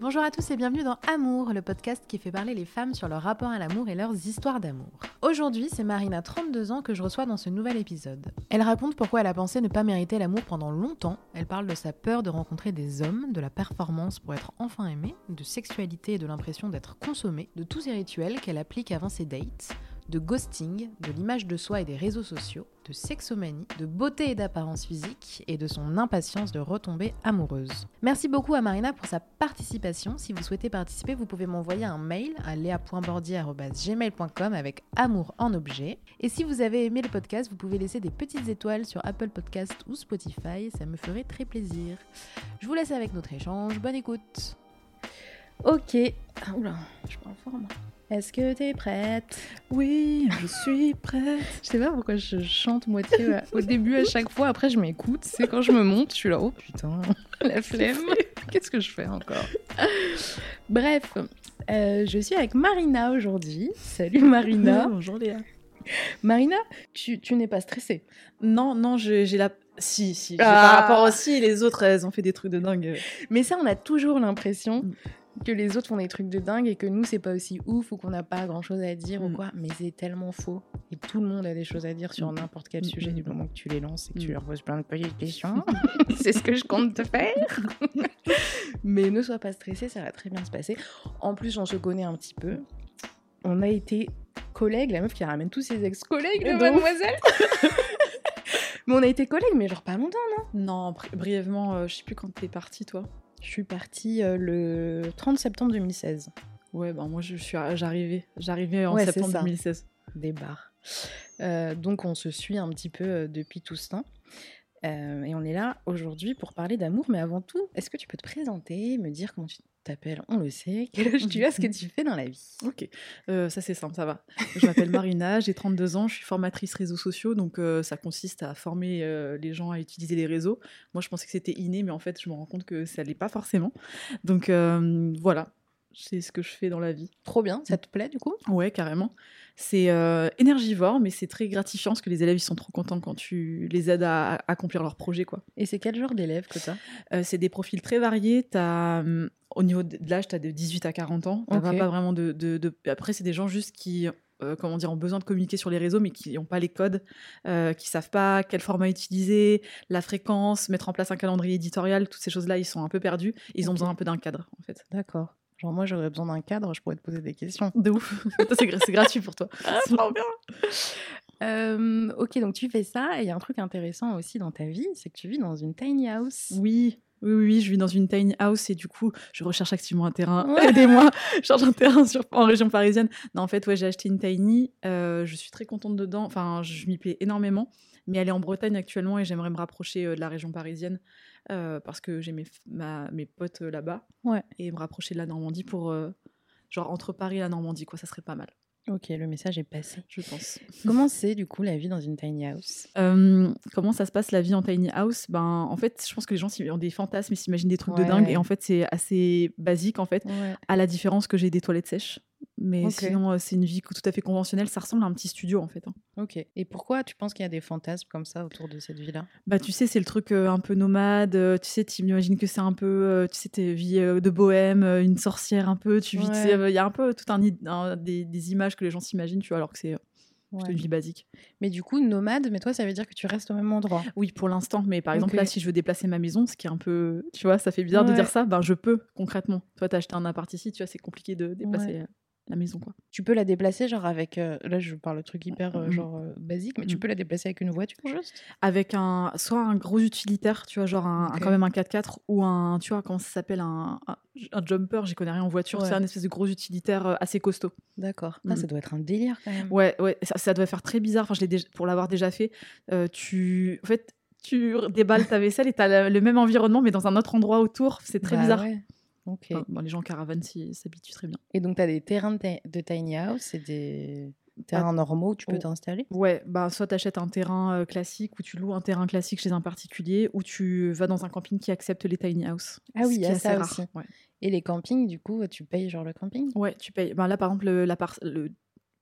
Bonjour à tous et bienvenue dans Amour, le podcast qui fait parler les femmes sur leur rapport à l'amour et leurs histoires d'amour. Aujourd'hui, c'est Marina, 32 ans, que je reçois dans ce nouvel épisode. Elle raconte pourquoi elle a pensé ne pas mériter l'amour pendant longtemps. Elle parle de sa peur de rencontrer des hommes, de la performance pour être enfin aimée, de sexualité et de l'impression d'être consommée, de tous ces rituels qu'elle applique avant ses dates, de ghosting, de l'image de soi et des réseaux sociaux, de sexomanie, de beauté et d'apparence physique et de son impatience de retomber amoureuse. Merci beaucoup à Marina pour sa participation. Si vous souhaitez participer, vous pouvez m'envoyer un mail à lea.bordier.gmail.com avec amour en objet. Et si vous avez aimé le podcast, vous pouvez laisser des petites étoiles sur Apple Podcast ou Spotify, ça me ferait très plaisir. Je vous laisse avec notre échange, bonne écoute. Ok, ah, oula, je parle fort moi. Est-ce que t'es prête? Oui, je suis prête. Je sais pas pourquoi je chante moitié euh, au début à chaque fois. Après, je m'écoute. C'est quand je me monte, je suis là. Oh putain, la flemme. Qu'est-ce que je fais encore? Bref, euh, je suis avec Marina aujourd'hui. Salut Marina. Bonjour Léa. Marina, tu, tu n'es pas stressée? Non, non, j'ai la. Si, si. Ah. Par rapport aussi, les autres, elles ont fait des trucs de dingue. Mais ça, on a toujours l'impression Mm. Que les autres font des trucs de dingue et que nous, c'est pas aussi ouf ou qu'on n'a pas grand chose à dire ou Mm. quoi. Mais c'est tellement faux. Et tout le monde a des choses à dire sur Mm. n'importe quel Mm, sujet du moment que tu les lances et que tu leur poses plein de petites questions. c'est ce que je compte te faire. Mais ne sois pas stressé, ça va très bien se passer. En plus, on se connaît un petit peu. On a été collègues, la meuf qui ramène tous ses ex-collègues de mademoiselle. mais on a été collègues, mais genre pas longtemps. Non, bri- brièvement, euh, je sais plus quand t'es partie, toi. Je suis partie euh, le 30 septembre 2016. Ouais, bah moi, je suis, j'arrivais, j'arrivais en Ouais, septembre ça. 2016. des bars. Euh, donc on se suit un petit peu euh, depuis tout ce temps. Euh, et on est là aujourd'hui pour parler d'amour. Mais avant tout, est-ce que tu peux te présenter, me dire comment tu On le sait. Quel âge tu as Ce que tu fais dans la vie? Ok, Euh, ça c'est simple, ça va. Je m'appelle Marina, j'ai 32 ans, je suis formatrice réseaux sociaux, donc euh, ça consiste à former euh, les gens à utiliser les réseaux. Moi je pensais que c'était inné, mais en fait je me rends compte que ça l'est pas forcément. Donc voilà, c'est ce que je fais dans la vie. Trop bien. Ça te plaît du coup? Ouais, carrément. C'est euh, énergivore, mais c'est très gratifiant parce que les élèves ils sont trop contents quand tu les aides à, à accomplir leurs projets. quoi. Et c'est quel genre d'élève que tu as Euh, c'est des profils très variés. T'as, hum, au niveau de l'âge, tu as de 18 à 40 ans. T'as Ok. pas, pas vraiment de, de- de- Après, c'est des gens juste qui euh, comment dire, ont besoin de communiquer sur les réseaux, mais qui n'ont pas les codes, euh, qui savent pas quel format utiliser, la fréquence, mettre en place un calendrier éditorial. Toutes ces choses-là, ils sont un peu perdus. Ils ont besoin un peu d'un cadre, en fait. D'accord. Genre moi j'aurais besoin d'un cadre, je pourrais te poser des questions. De ouf. C'est gra- c'est gratuit pour toi. Ah, trop bien Euh, Ok, donc tu fais ça, et il y a un truc intéressant aussi dans ta vie, c'est que tu vis dans une tiny house. Oui, oui, oui, oui, je vis dans une tiny house et du coup, je recherche activement un terrain. Ouais. Aidez-moi, je cherche un terrain sur, en région parisienne. Non, en fait, ouais, j'ai acheté une tiny. euh, je suis très contente dedans. Enfin, je m'y plais énormément. Mais elle est en Bretagne actuellement et j'aimerais me rapprocher euh, de la région parisienne euh, parce que j'ai mes, ma- mes potes euh, là-bas. Ouais. Et me rapprocher de la Normandie pour, euh, genre, entre Paris et la Normandie, quoi, ça serait pas mal, Ok, le message est passé. je pense. Comment c'est du coup la vie dans une tiny house? Euh, comment ça se passe la vie en tiny house? Ben, en fait, je pense que les gens ont des fantasmes et s'imaginent des trucs Ouais, de dingue. Et en fait, c'est assez basique, en fait. Ouais. à la différence que j'ai des toilettes sèches. Mais sinon, euh, c'est une vie tout à fait conventionnelle. Ça ressemble à un petit studio, en fait. hein. Ok. Et pourquoi tu penses qu'il y a des fantasmes comme ça autour de cette vie-là? Bah, tu sais, c'est le truc euh, un peu nomade. euh, tu sais, tu imagines que c'est un peu, euh, tu sais, tes vies de bohème, une sorcière un peu. Tu vis, Ouais. il y a un peu tout un, des, des images que les gens s'imaginent, tu vois, alors que c'est Ouais. une vie basique. Mais du coup, nomade, mais toi, ça veut dire que tu restes au même endroit? Oui, pour l'instant. Mais par exemple, là, si je veux déplacer ma maison, ce qui est un peu, tu vois, ça fait bizarre de dire ça, ben je peux concrètement. Toi, t'as acheté un appart ici, tu vois, c'est compliqué de déplacer Ouais. La maison, quoi. Tu peux la déplacer, genre avec. euh, là, je parle de truc hyper euh, Mhm. genre euh, basique, mais tu Mhm. peux la déplacer avec une voiture juste? Avec un soit un gros utilitaire, tu vois, genre un, quand même un 4x4 ou un, tu vois, comment ça s'appelle, un, un, un jumper, j'y connais rien en voiture, Ouais. c'est un espèce de gros utilitaire assez costaud. D'accord. Ah, Mhm. ça doit être un délire quand même. Ouais, ouais, ça, ça doit faire très bizarre, enfin, je l'ai déjà- pour l'avoir déjà fait, tu, en fait, tu déballes ta vaisselle et tu as le même environnement, mais dans un autre endroit autour. C'est très Bah bizarre. ouais. Ok. Enfin, bon, les gens en caravane s'habituent très bien. Et donc, tu as des terrains de, ti- de tiny house et des terrains normaux où tu peux oh. t'installer? Ouais, bah soit tu achètes un terrain euh, classique ou tu loues un terrain classique chez un particulier ou tu vas dans un camping qui accepte les tiny house. Ah oui, il y a ça rare. aussi. Ouais. Et les campings, du coup, tu payes genre le camping? Ouais, tu payes. Ben là, par exemple, le, la par- le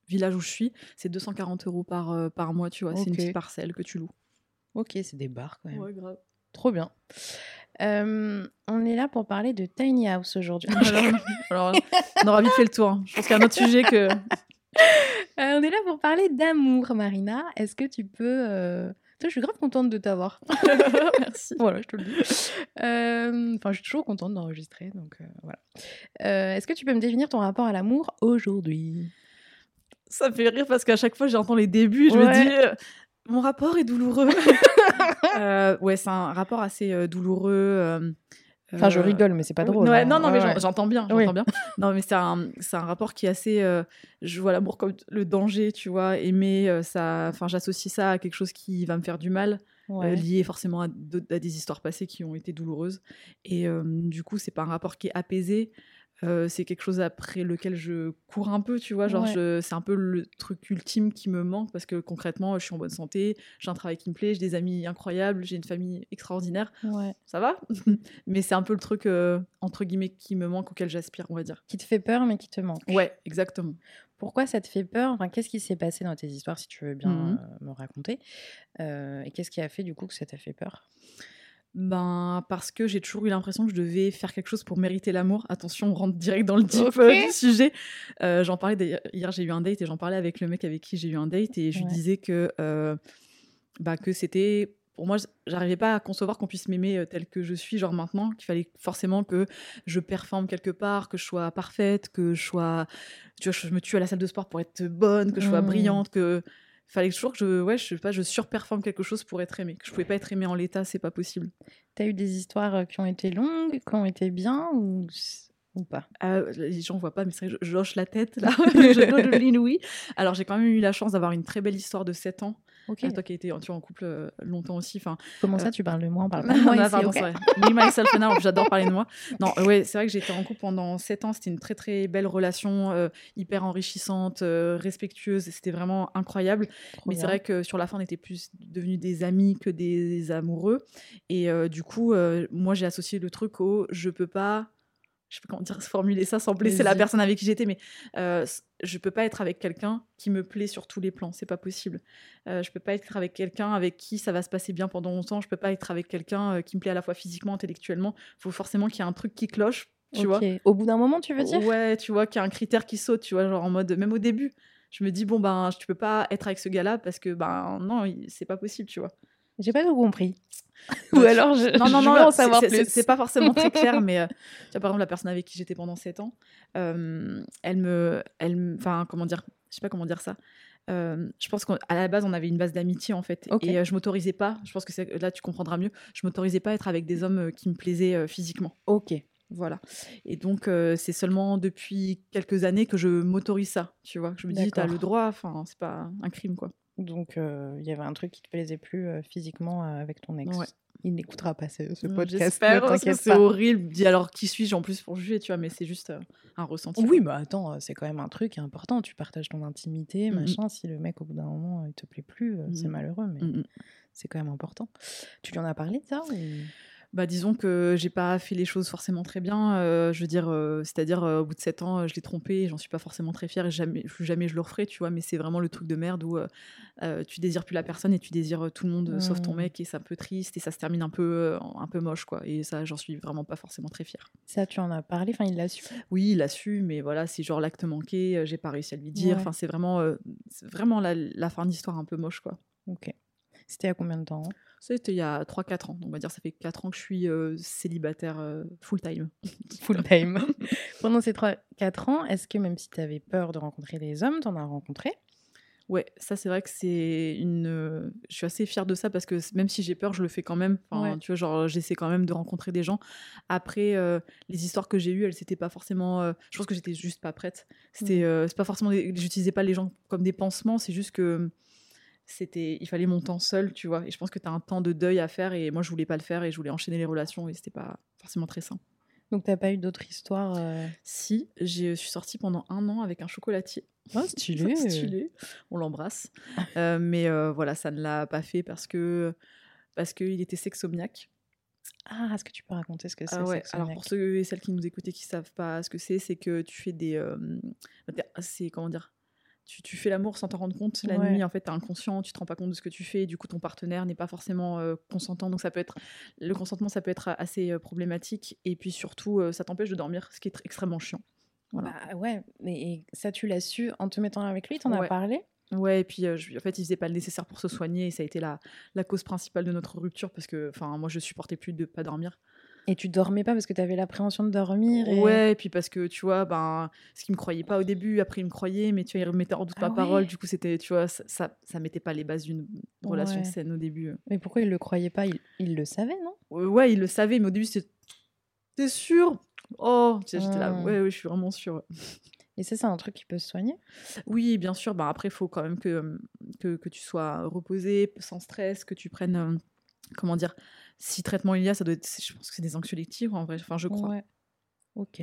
village où je suis, c'est 240 euros par, euh, par mois, tu vois. C'est une petite parcelle que tu loues. Ok, c'est des bars quand même. grave. Trop bien. Euh, on est là pour parler de tiny house aujourd'hui. Alors, alors, on aura vite fait le tour. hein. Je pense qu'il y a un autre sujet que. Euh, on est là pour parler d'amour, Marina. Est-ce que tu peux... euh, Toi, je suis grave contente de t'avoir. Merci. Voilà, je te le dis. Enfin, je suis toujours contente d'enregistrer, donc voilà. Est-ce que tu peux me définir ton rapport à l'amour aujourd'hui? Ça me fait rire parce qu'à chaque fois, j'entends les débuts, je Ouais. me dis. Mon rapport est douloureux. Euh, ouais, c'est un rapport assez euh, douloureux. euh, Enfin, je rigole, mais c'est pas drôle. ouais, hein. non, non, mais Ouais, j'entends bien, Oui. j'entends bien. Non, mais c'est un, c'est un rapport qui est assez. euh, je vois l'amour comme le danger, tu vois. Aimer, euh, ça. Enfin, j'associe ça à quelque chose qui va me faire du mal, euh, lié forcément à, à des histoires passées qui ont été douloureuses. Et du coup, c'est pas un rapport qui est apaisé. Euh, c'est quelque chose après lequel je cours un peu, tu vois. Genre, Ouais. c'est un peu le truc ultime qui me manque parce que concrètement, je suis en bonne santé, j'ai un travail qui me plaît, j'ai des amis incroyables, j'ai une famille extraordinaire Ouais. ça va mais c'est un peu le truc euh, entre guillemets qui me manque auquel j'aspire on va dire Qui te fait peur, mais qui te manque. ouais exactement Pourquoi ça te fait peur? Enfin, Qu'est-ce qui s'est passé dans tes histoires, si tu veux bien Mhm. euh, me raconter? Et qu'est-ce qui a fait, du coup, que ça t'a fait peur? Ben parce que j'ai toujours eu l'impression que je devais faire quelque chose pour mériter l'amour attention on rentre direct dans le deep euh, du sujet Euh, j'en parlais d'ailleurs- hier j'ai eu un date et j'en parlais avec le mec avec qui j'ai eu un date et je lui disais que euh, bah que c'était pour moi, j'arrivais pas à concevoir qu'on puisse m'aimer tel que je suis, genre maintenant, qu'il fallait forcément que je performe quelque part, que je sois parfaite, que je sois. Tu vois, je me tue à la salle de sport pour être bonne, que je sois Mm. brillante, que. Fallait toujours que je. Ouais, je sais pas, je surperforme quelque chose pour être aimée. Que je pouvais pas être aimée en l'état, c'est pas possible. T'as eu des histoires euh, qui ont été longues, qui ont été bien ou, ou pas? Ah, les gens voient pas, mais c'est vrai je je hoche la tête là. je dodeline, oui. Alors, j'ai quand même eu la chance d'avoir une très belle histoire de 7 ans. Euh, toi qui as été tu vois, en couple euh, longtemps aussi. Enfin, Comment euh, ça, tu parles de moi? On parle pas de moi Ah, ici, pardon, ok c'est vrai. Me, myself and I, j'adore parler de moi. Non, euh, ouais, c'est vrai que j'étais en couple pendant 7 ans. C'était une très très belle relation, euh, hyper enrichissante, euh, respectueuse. C'était vraiment incroyable. Trop Mais c'est vrai que sur la fin, on était plus devenus des amis que des amoureux. Et euh, du coup, euh, moi, j'ai associé le truc au je peux pas. Je sais pas comment dire, formuler ça sans blesser la personne avec qui j'étais, mais euh, je peux pas être avec quelqu'un qui me plaît sur tous les plans, c'est pas possible. Euh, je peux pas être avec quelqu'un avec qui ça va se passer bien pendant longtemps. Je peux pas être avec quelqu'un euh, qui me plaît à la fois physiquement, intellectuellement. faut forcément qu'il y ait un truc qui cloche, tu vois. Au bout d'un moment, tu veux dire? Ouais, tu vois, qu'il y a un critère qui saute, tu vois, genre en mode, même au début, je me dis, bon, ben, tu peux pas être avec ce gars-là parce que, ben, non, c'est pas possible, tu vois. J'ai pas tout compris. Ou alors, je, Non, non, je non, savoir plus. c'est c'est pas forcément très clair, mais euh, tu vois, par exemple, la personne avec qui j'étais pendant 7 ans, euh, elle me. Enfin, comment dire Je sais pas comment dire ça. Euh, je pense qu'à la base, on avait une base d'amitié en fait. Ok. Et euh, je m'autorisais pas, je pense que c'est- là tu comprendras mieux, je m'autorisais pas à être avec des hommes euh, qui me plaisaient physiquement. Ok. Voilà. Et donc, c'est seulement depuis quelques années que je m'autorise ça, tu vois. Je me dis, t'as le droit, enfin, c'est pas un crime, quoi. Donc, euh, il y avait un truc qui te plaisait plus euh, physiquement euh, avec ton ex. Ouais. Il n'écoutera pas ce, ce Mm, podcast. J'espère, c'est horrible. Dis alors, qui suis-je en plus pour juger, tu vois, mais c'est juste un ressenti. Oui, mais attends, c'est quand même un truc important. Tu partages ton intimité, Mhm. machin. Si le mec, au bout d'un moment, il te plaît plus, c'est Mhm. malheureux, mais Mm, mm. c'est quand même important. Tu lui en as parlé ça ou... Bah, disons que j'ai pas fait les choses forcément très bien. euh, je veux dire, euh, c'est-à-dire, euh, au bout de 7 ans, je l'ai trompé, et j'en suis pas forcément très fière et jamais, jamais je le referai, tu vois, mais c'est vraiment le truc de merde où tu désires plus la personne et tu désires tout le monde sauf ton Mm. mec et c'est un peu triste et ça se termine un peu, un peu moche, quoi. Et ça, j'en suis vraiment pas forcément très fière. Ça, tu en as parlé Enfin, il l'a su. Oui, il a su, mais voilà, c'est genre l'acte manqué, j'ai pas réussi à lui dire. Ouais. Enfin, c'est vraiment, vraiment la, la fin d'histoire un peu moche, quoi. Ok. C'était à combien de temps? hein C'était il y a 3-4 ans, donc on va dire ça fait 4 ans que je suis euh, célibataire euh, full-time. Full time. Pendant ces 3-4 ans, est-ce que même si tu avais peur de rencontrer des hommes, t'en as rencontré? Ouais, ça c'est vrai que c'est une. euh, Je suis assez fière de ça parce que même si j'ai peur, je le fais quand même. Enfin, Ouais. tu vois, genre j'essaie quand même de rencontrer des gens. Après, euh, les histoires que j'ai eues, elles c'était pas forcément. euh, Je pense que j'étais juste pas prête. C'était, Mm. euh, c'est pas forcément. des- J'utilisais pas les gens comme des pansements. C'est juste que c'était il fallait mon temps seul, tu vois. Et je pense que tu as un temps de deuil à faire et moi je voulais pas le faire et je voulais enchaîner les relations et c'était pas forcément très sain. Donc t'as pas eu d'autres histoires euh Si, je suis sortie pendant un an avec un chocolatier. Oh, stylé. stylé. On l'embrasse. Euh, mais euh, voilà, ça ne l'a pas fait parce que parce qu'il était sexomniaque. Ah, est-ce que tu peux raconter ce que c'est Ah ouais. Alors pour ceux et celles qui nous écoutaient qui savent pas ce que c'est, c'est que tu fais des euh, c'est comment dire tu, tu fais l'amour sans t'en rendre compte la Ouais. nuit en fait t'es inconscient tu te rends pas compte de ce que tu fais du coup ton partenaire n'est pas forcément euh, consentant donc ça peut être le consentement ça peut être assez euh, problématique et puis surtout euh, ça t'empêche de dormir ce qui est tr- extrêmement chiant voilà. Bah ouais, mais ça tu l'as su en te mettant avec lui, t'en as Ouais. parlé? Ouais, et puis euh, je- en fait, il faisait pas le nécessaire pour se soigner et ça a été la, la cause principale de notre rupture parce que enfin moi je supportais plus de pas dormir. Et tu dormais pas parce que t'avais l'appréhension de dormir et... Ouais, et puis parce que tu vois, ben ce qu'il me croyait pas au début, après il me croyait, mais tu vois, il remettait en doute Ah ma parole, du coup c'était tu vois, ça, ça, ça mettait pas les bases d'une relation Ouais. saine au début. Mais pourquoi il le croyait pas? Il, il le savait, non? Ouais, il le savait, mais au début c'était t'es sûr? Oh, tu j'étais là, Hmm. ouais, ouais, je suis vraiment sûre. Et ça, c'est un truc qui peut se soigner? Oui, bien sûr. Bah, après, il faut quand même que, euh, que, que tu sois reposé, sans stress, que tu prennes, euh, comment dire, si traitement il y a, ça doit être, je pense que c'est des anxiolytiques en vrai, enfin je crois. Ouais. Ok.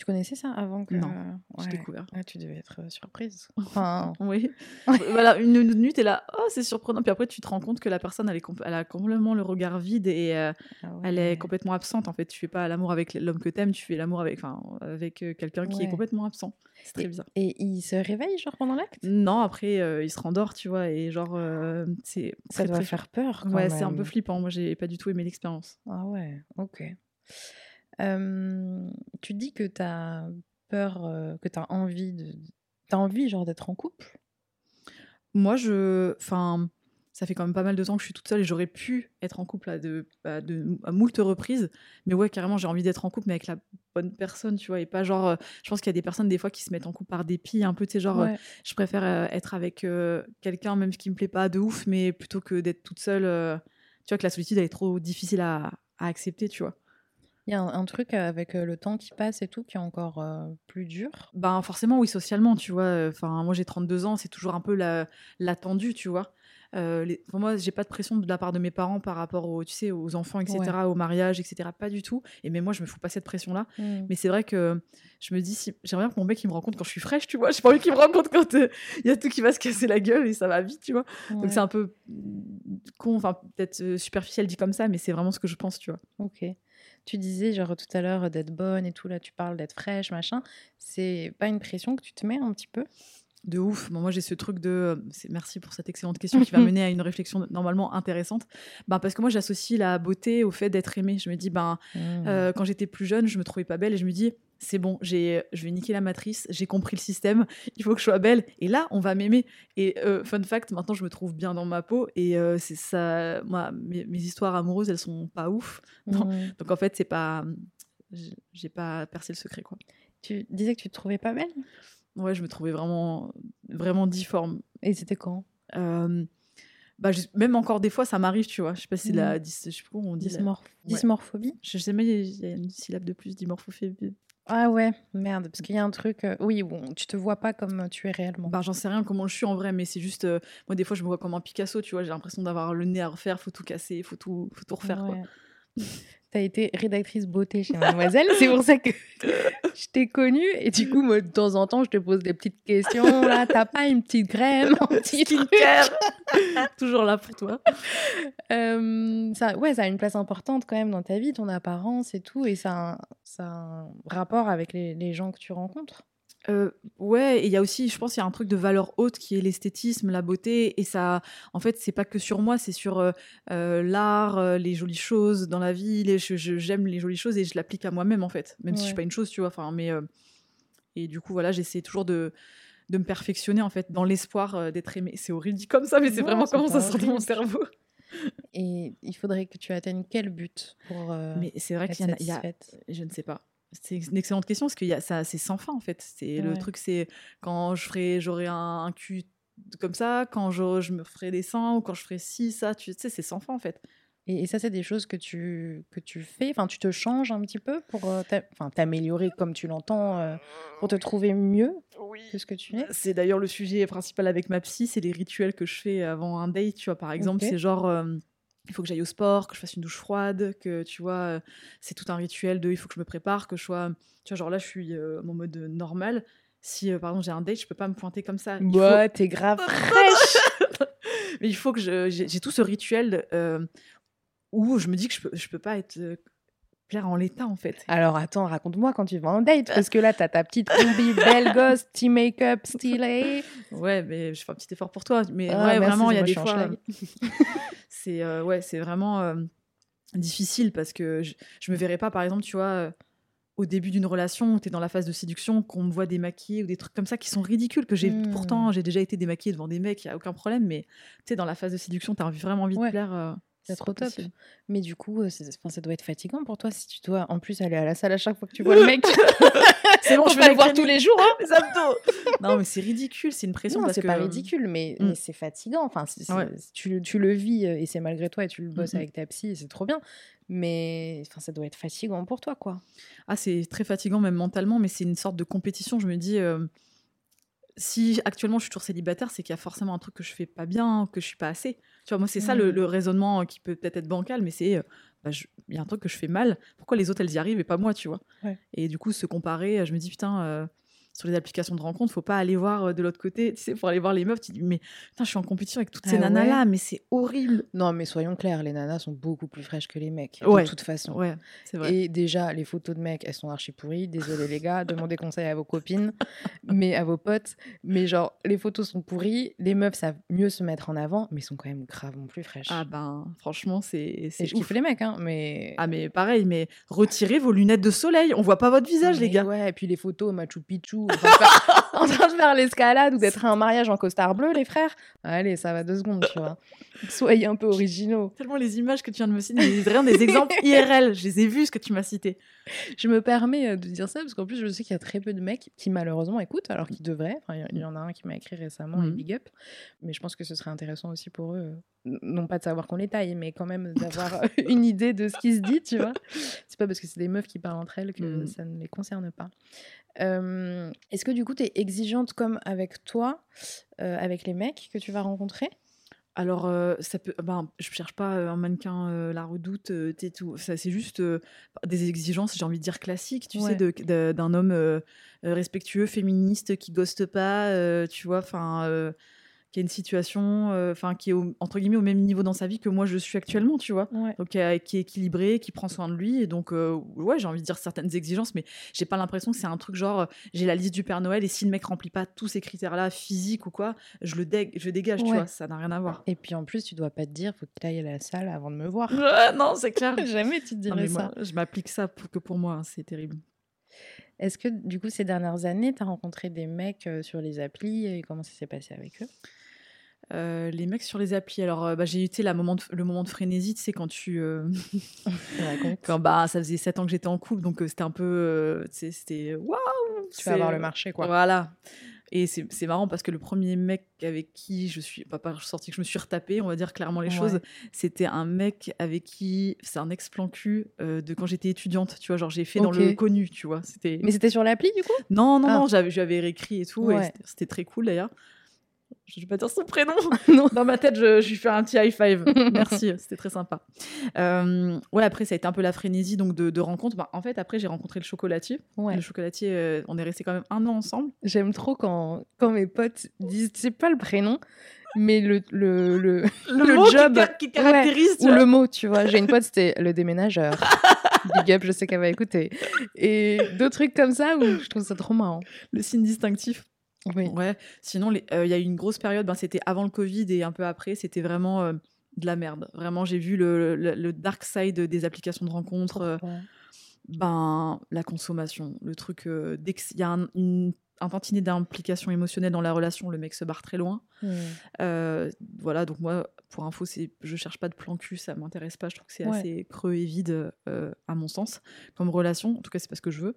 Tu connaissais ça avant que... Non, J'ai Ouais. découvert. Ouais, tu devais être euh, surprise. Enfin, Oui. voilà, une, une nuit, t'es là, oh, c'est surprenant. Puis après, tu te rends compte que la personne, elle, est elle a complètement le regard vide et euh, ah elle est complètement absente. En fait, tu fais pas l'amour avec l'homme que t'aimes, tu fais l'amour avec, avec euh, quelqu'un qui est complètement absent. C'est très bizarre. Et il se réveille, genre, pendant l'acte? Non, après, euh, il se rendort, tu vois, et genre, euh, c'est Ça doit très faire peur, quand Ouais, c'est un peu flippant. Moi, j'ai pas du tout aimé l'expérience. Ah ouais, ok. Euh, tu dis que tu as peur, euh, que tu as envie de... T'as envie, genre, d'être en couple? Moi, je. Enfin, ça fait quand même pas mal de temps que je suis toute seule et j'aurais pu être en couple à, de, à, de, à moult reprises. Mais ouais, carrément, j'ai envie d'être en couple, mais avec la bonne personne, tu vois. Et pas genre. euh, Je pense qu'il y a des personnes, des fois, qui se mettent en couple par dépit, un peu, tu sais, genre, Ouais. je préfère être avec quelqu'un, même qui me plaît pas de ouf, mais plutôt que d'être toute seule. tu vois, que la solitude, elle est trop difficile à, à accepter, tu vois. Il y a un, un truc avec le temps qui passe et tout qui est encore euh, plus dur? Ben forcément, oui, socialement, tu vois. Enfin, moi, j'ai 32 ans, c'est toujours un peu la- l'attendu, tu vois? Euh, les- pour moi, j'ai pas de pression de la part de mes parents par rapport aux, tu sais, aux enfants, etc., Ouais. au mariage, etc. Pas du tout. Et mais moi, je me fous pas cette pression-là. Mm. Mais c'est vrai que je me dis, si, j'aimerais bien que mon mec il me rencontre quand je suis fraîche, tu vois? J'ai pas envie qu'il me rencontre quand euh, il y a tout qui va se casser la gueule et ça va vite, tu vois? Donc c'est un peu mm, con, enfin peut-être superficiel dit comme ça, mais c'est vraiment ce que je pense, tu vois? Ok. Tu disais, genre, tout à l'heure, d'être bonne et tout, là, tu parles d'être fraîche, machin. C'est pas une pression que tu te mets un petit peu? De ouf. Bon, moi, j'ai ce truc de. c'est- Merci pour cette excellente question qui va mener à une réflexion normalement intéressante. Ben, parce que moi, j'associe la beauté au fait d'être aimée. Je me dis, ben, Mm. euh, quand j'étais plus jeune, je me trouvais pas belle et je me dis, c'est bon, j'ai, je vais niquer la matrice, j'ai compris le système, il faut que je sois belle. Et là, on va m'aimer. Et euh, fun fact, maintenant, je me trouve bien dans ma peau et euh, c'est ça. Moi, mes, mes histoires amoureuses, elles sont pas ouf. Non. Donc en fait, c'est pas. j'ai- pas percé le secret, quoi. Tu disais que tu te trouvais pas belle? Ouais, je me trouvais vraiment, vraiment difforme. Et c'était quand? Euh, bah, je- même encore des fois, ça m'arrive, tu vois. Je sais pas si c'est la. Je sais pas on dit. la- Dysmorph- Ouais. Dysmorphobie? Je sais pas, il y a- il y a une syllabe de plus, dimorphophobie. Ah ouais, merde, parce qu'il y a un truc. euh, Oui, bon, tu te vois pas comme tu es réellement. Bah, j'en sais rien comment je suis en vrai, mais c'est juste. euh, moi, des fois, je me vois comme un Picasso, tu vois. J'ai l'impression d'avoir le nez à refaire, faut tout casser, faut tout, faut tout refaire, quoi. Ouais. T'as été rédactrice beauté chez Mademoiselle, c'est pour ça que je t'ai connue. Et du coup, moi, de temps en temps, je te pose des petites questions. Là, t'as pas une petite crème, un petit Skincare Toujours là pour toi. Euh, ça, ouais, ça a une place importante quand même dans ta vie, ton apparence et tout. Et ça a un, ça a un rapport avec les, les gens que tu rencontres. Euh, ouais, et il y a aussi, je pense, il y a un truc de valeur haute qui est l'esthétisme, la beauté, et ça, en fait, c'est pas que sur moi, c'est sur euh, euh, l'art, les jolies choses dans la vie. Les, j'aime les jolies choses et je l'applique à moi-même, en fait, même si je suis pas une chose, tu vois. Enfin, mais euh, et du coup, voilà, j'essaie toujours de de me perfectionner en fait dans l'espoir d'être aimée. C'est horrible dit comme ça, mais c'est vraiment comment ça sort de mon cerveau. Et il faudrait que tu atteignes quel but pour Mais c'est vrai qu'il y y a- je ne sais pas. C'est une excellente question parce que y a, ça, c'est sans fin en fait. C'est le truc, c'est quand je ferai, j'aurai un, un cul comme ça, quand je, je me ferai des seins ou quand je ferai ci, ça, tu sais, c'est sans fin en fait. Et, et ça, c'est des choses que tu, que tu fais, enfin, tu te changes un petit peu pour euh, t'améliorer comme tu l'entends, euh, pour te trouver mieux que ce que tu es? C'est d'ailleurs le sujet principal avec ma psy, c'est les rituels que je fais avant un date, tu vois, par exemple, c'est genre, euh, il faut que j'aille au sport, que je fasse une douche froide, que, tu vois, euh, c'est tout un rituel de, il faut que je me prépare, que je sois, tu vois, genre là, je suis euh, mon mode normal. Si, euh, par exemple, j'ai un date, je peux pas me pointer comme ça. Il faut- Bah, t'es grave fraîche Mais il faut que je, j'ai, j'ai tout ce rituel euh, où je me dis que je peux, je peux pas être euh, claire en l'état, en fait. Alors attends, raconte-moi quand tu vas en date, parce que là, t'as ta petite combi belle gosse, petit make-up stylé. Ouais, mais je fais un petit effort pour toi. Mais Ah, ouais, merci, vraiment, il y a des fois. schlag. c'est euh, ouais, c'est vraiment euh, difficile parce que je, je me verrais pas, par exemple, tu vois, euh, au début d'une relation, tu es dans la phase de séduction, qu'on me voit démaquiller ou des trucs comme ça qui sont ridicules. Que j'ai Hmm. pourtant, j'ai déjà été démaquillée devant des mecs, il y a aucun problème. Mais tu sais, dans la phase de séduction, tu as vraiment envie Ouais. de plaire. euh, C'est trop top. possible. Mais du coup, euh, ça doit être fatigant pour toi si tu dois en plus aller à la salle à chaque fois que tu vois le mec. C'est bon, On je va fais le voir tous les jours. hein. Non, mais c'est ridicule, c'est une pression. Non, parce c'est que, pas ridicule, mais, mm. mais c'est fatigant. Enfin, c'est- c'est- Ouais. tu, tu le vis euh, et c'est malgré toi et tu le bosses Mhm. avec ta psy et c'est trop bien. Mais enfin, ça doit être fatigant pour toi, quoi. Ah, c'est très fatigant, même mentalement, mais c'est une sorte de compétition. Je me dis, euh, si actuellement je suis toujours célibataire, c'est qu'il y a forcément un truc que je fais pas bien, que je suis pas assez. Tu vois, moi, c'est ça le, Mm. le raisonnement qui peut peut-être être bancal, mais c'est, euh, bah, il y a un truc que je fais mal. Pourquoi les autres, elles y arrivent et pas moi, tu vois? Ouais. Et du coup, se comparer, je me dis, putain, euh, sur les applications de rencontre, faut pas aller voir euh, de l'autre côté. Tu sais, pour aller voir les meufs, tu dis, mais putain, je suis en compétition avec toutes ces Ah ouais nanas-là, mais c'est horrible. Non, mais soyons clairs, les nanas sont beaucoup plus fraîches que les mecs, Ouais. de toute façon. Ouais, c'est vrai. Et déjà, les photos de mecs, elles sont archi pourries. Désolé les gars, demandez conseil à vos copines, mais à vos potes. Mais genre, les photos sont pourries, les meufs savent mieux se mettre en avant, mais sont quand même gravement plus fraîches. Ah ben, franchement, c'est je kiffe les mecs, hein, mais. Ah mais pareil, mais retirez vos lunettes de soleil, on voit pas votre visage les Mais gars. Ouais, et puis les photos Machu Picchu, en train de faire, en train de faire l'escalade ou d'être à un mariage en costard bleu, les frères. Allez, ça va deux secondes, tu vois. Soyez un peu originaux. Tellement les images que tu viens de me citer, vraiment des exemples IRL, je les ai vus ce que tu m'as cité. Je me permets euh, de dire ça parce qu'en plus, je sais qu'il y a très peu de mecs qui malheureusement écoutent, alors qu'ils devraient. Enfin, il y- en a un qui m'a écrit récemment, et Mhm. big up. Mais je pense que ce serait intéressant aussi pour eux, non pas de savoir qu'on les taille, mais quand même d'avoir une idée de ce qui se dit, tu vois. C'est pas parce que c'est des meufs qui parlent entre elles que Mhm. ça ne les concerne pas. Euh, Est-ce que du coup, tu es exigeante comme avec toi, euh, avec les mecs que tu vas rencontrer? Alors euh, ça peut, ben je cherche pas euh, un mannequin euh, la redoute, euh, t'es tout. Ça c'est juste des exigences, j'ai envie de dire classiques, tu Ouais. sais, d'un homme respectueux, féministe, qui ghoste pas, tu vois, enfin. Qui a une situation, euh, enfin qui est au- entre guillemets au même niveau dans sa vie que moi je suis actuellement, tu vois. Ouais. donc euh, qui est équilibré, qui prend soin de lui. Et donc, euh, ouais, j'ai envie de dire certaines exigences, mais j'ai pas l'impression que c'est un truc genre, j'ai la liste du Père Noël et si le mec remplit pas tous ces critères-là, physiques ou quoi, je le dég- je dégage, tu vois, ça n'a rien à voir. Et puis en plus, tu dois pas te dire, faut que tu ailles à la salle avant de me voir. Non, c'est clair. Jamais tu te Non, dirais mais ça. moi, je m'applique ça pour, que pour moi, hein, c'est terrible. Est-ce que du coup, ces dernières années, tu as rencontré des mecs euh, sur les applis et comment ça s'est passé avec eux? Euh, les mecs sur les applis, alors euh, bah, j'ai eu tu sais, la moment de- le moment de frénésie, tu sais, quand tu. euh, quand bah, ça faisait 7 ans que j'étais en couple, donc c'était un peu. c'était. Waouh Tu vas avoir le marché, quoi. Voilà. Et c'est marrant parce que le premier mec avec qui je suis, pas par sorti que je me suis retapé, on va dire clairement les Ouais. choses, c'était un mec avec qui, c'est un ex-plan cul euh, de quand j'étais étudiante, tu vois, genre j'ai fait dans le connu, tu vois. C'était Mais c'était sur l'appli, du coup? Non, non, Ah. non, j'avais, réécrit et tout, et Ouais. c'était- c'était très cool d'ailleurs. Je vais pas dire son prénom. Non. Dans ma tête, je, je lui fais un petit high five. Merci, c'était très sympa. Euh, ouais, après, ça a été un peu la frénésie donc de, de rencontres. Bah, en fait, après, j'ai rencontré le chocolatier. Ouais. Le chocolatier, euh, on est resté quand même un an ensemble. J'aime trop quand, quand mes potes disent, c'est pas le prénom, mais le, le, le, le mot job qui, caractérise. ou le mot, tu vois. J'ai une pote, c'était le déménageur. Big up, je sais qu'elle va écouter. Et deux trucs comme ça où je trouve ça trop marrant. le signe distinctif. Oui. Ouais. Sinon, euh, il y a eu une grosse période, ben, c'était avant le Covid et un peu après, c'était vraiment euh, de la merde. Vraiment, j'ai vu le, le- le dark side des applications de rencontres. euh, ben, la consommation, le truc, dès qu'il y a un, une- un tantinet d'implication émotionnelle dans la relation, le mec se barre très loin. Mm. Euh, voilà, donc moi, pour info, c'est, je cherche pas de plan cul, ça m'intéresse pas, je trouve que c'est Ouais. assez creux et vide, à mon sens, comme relation, en tout cas, c'est pas ce que je veux.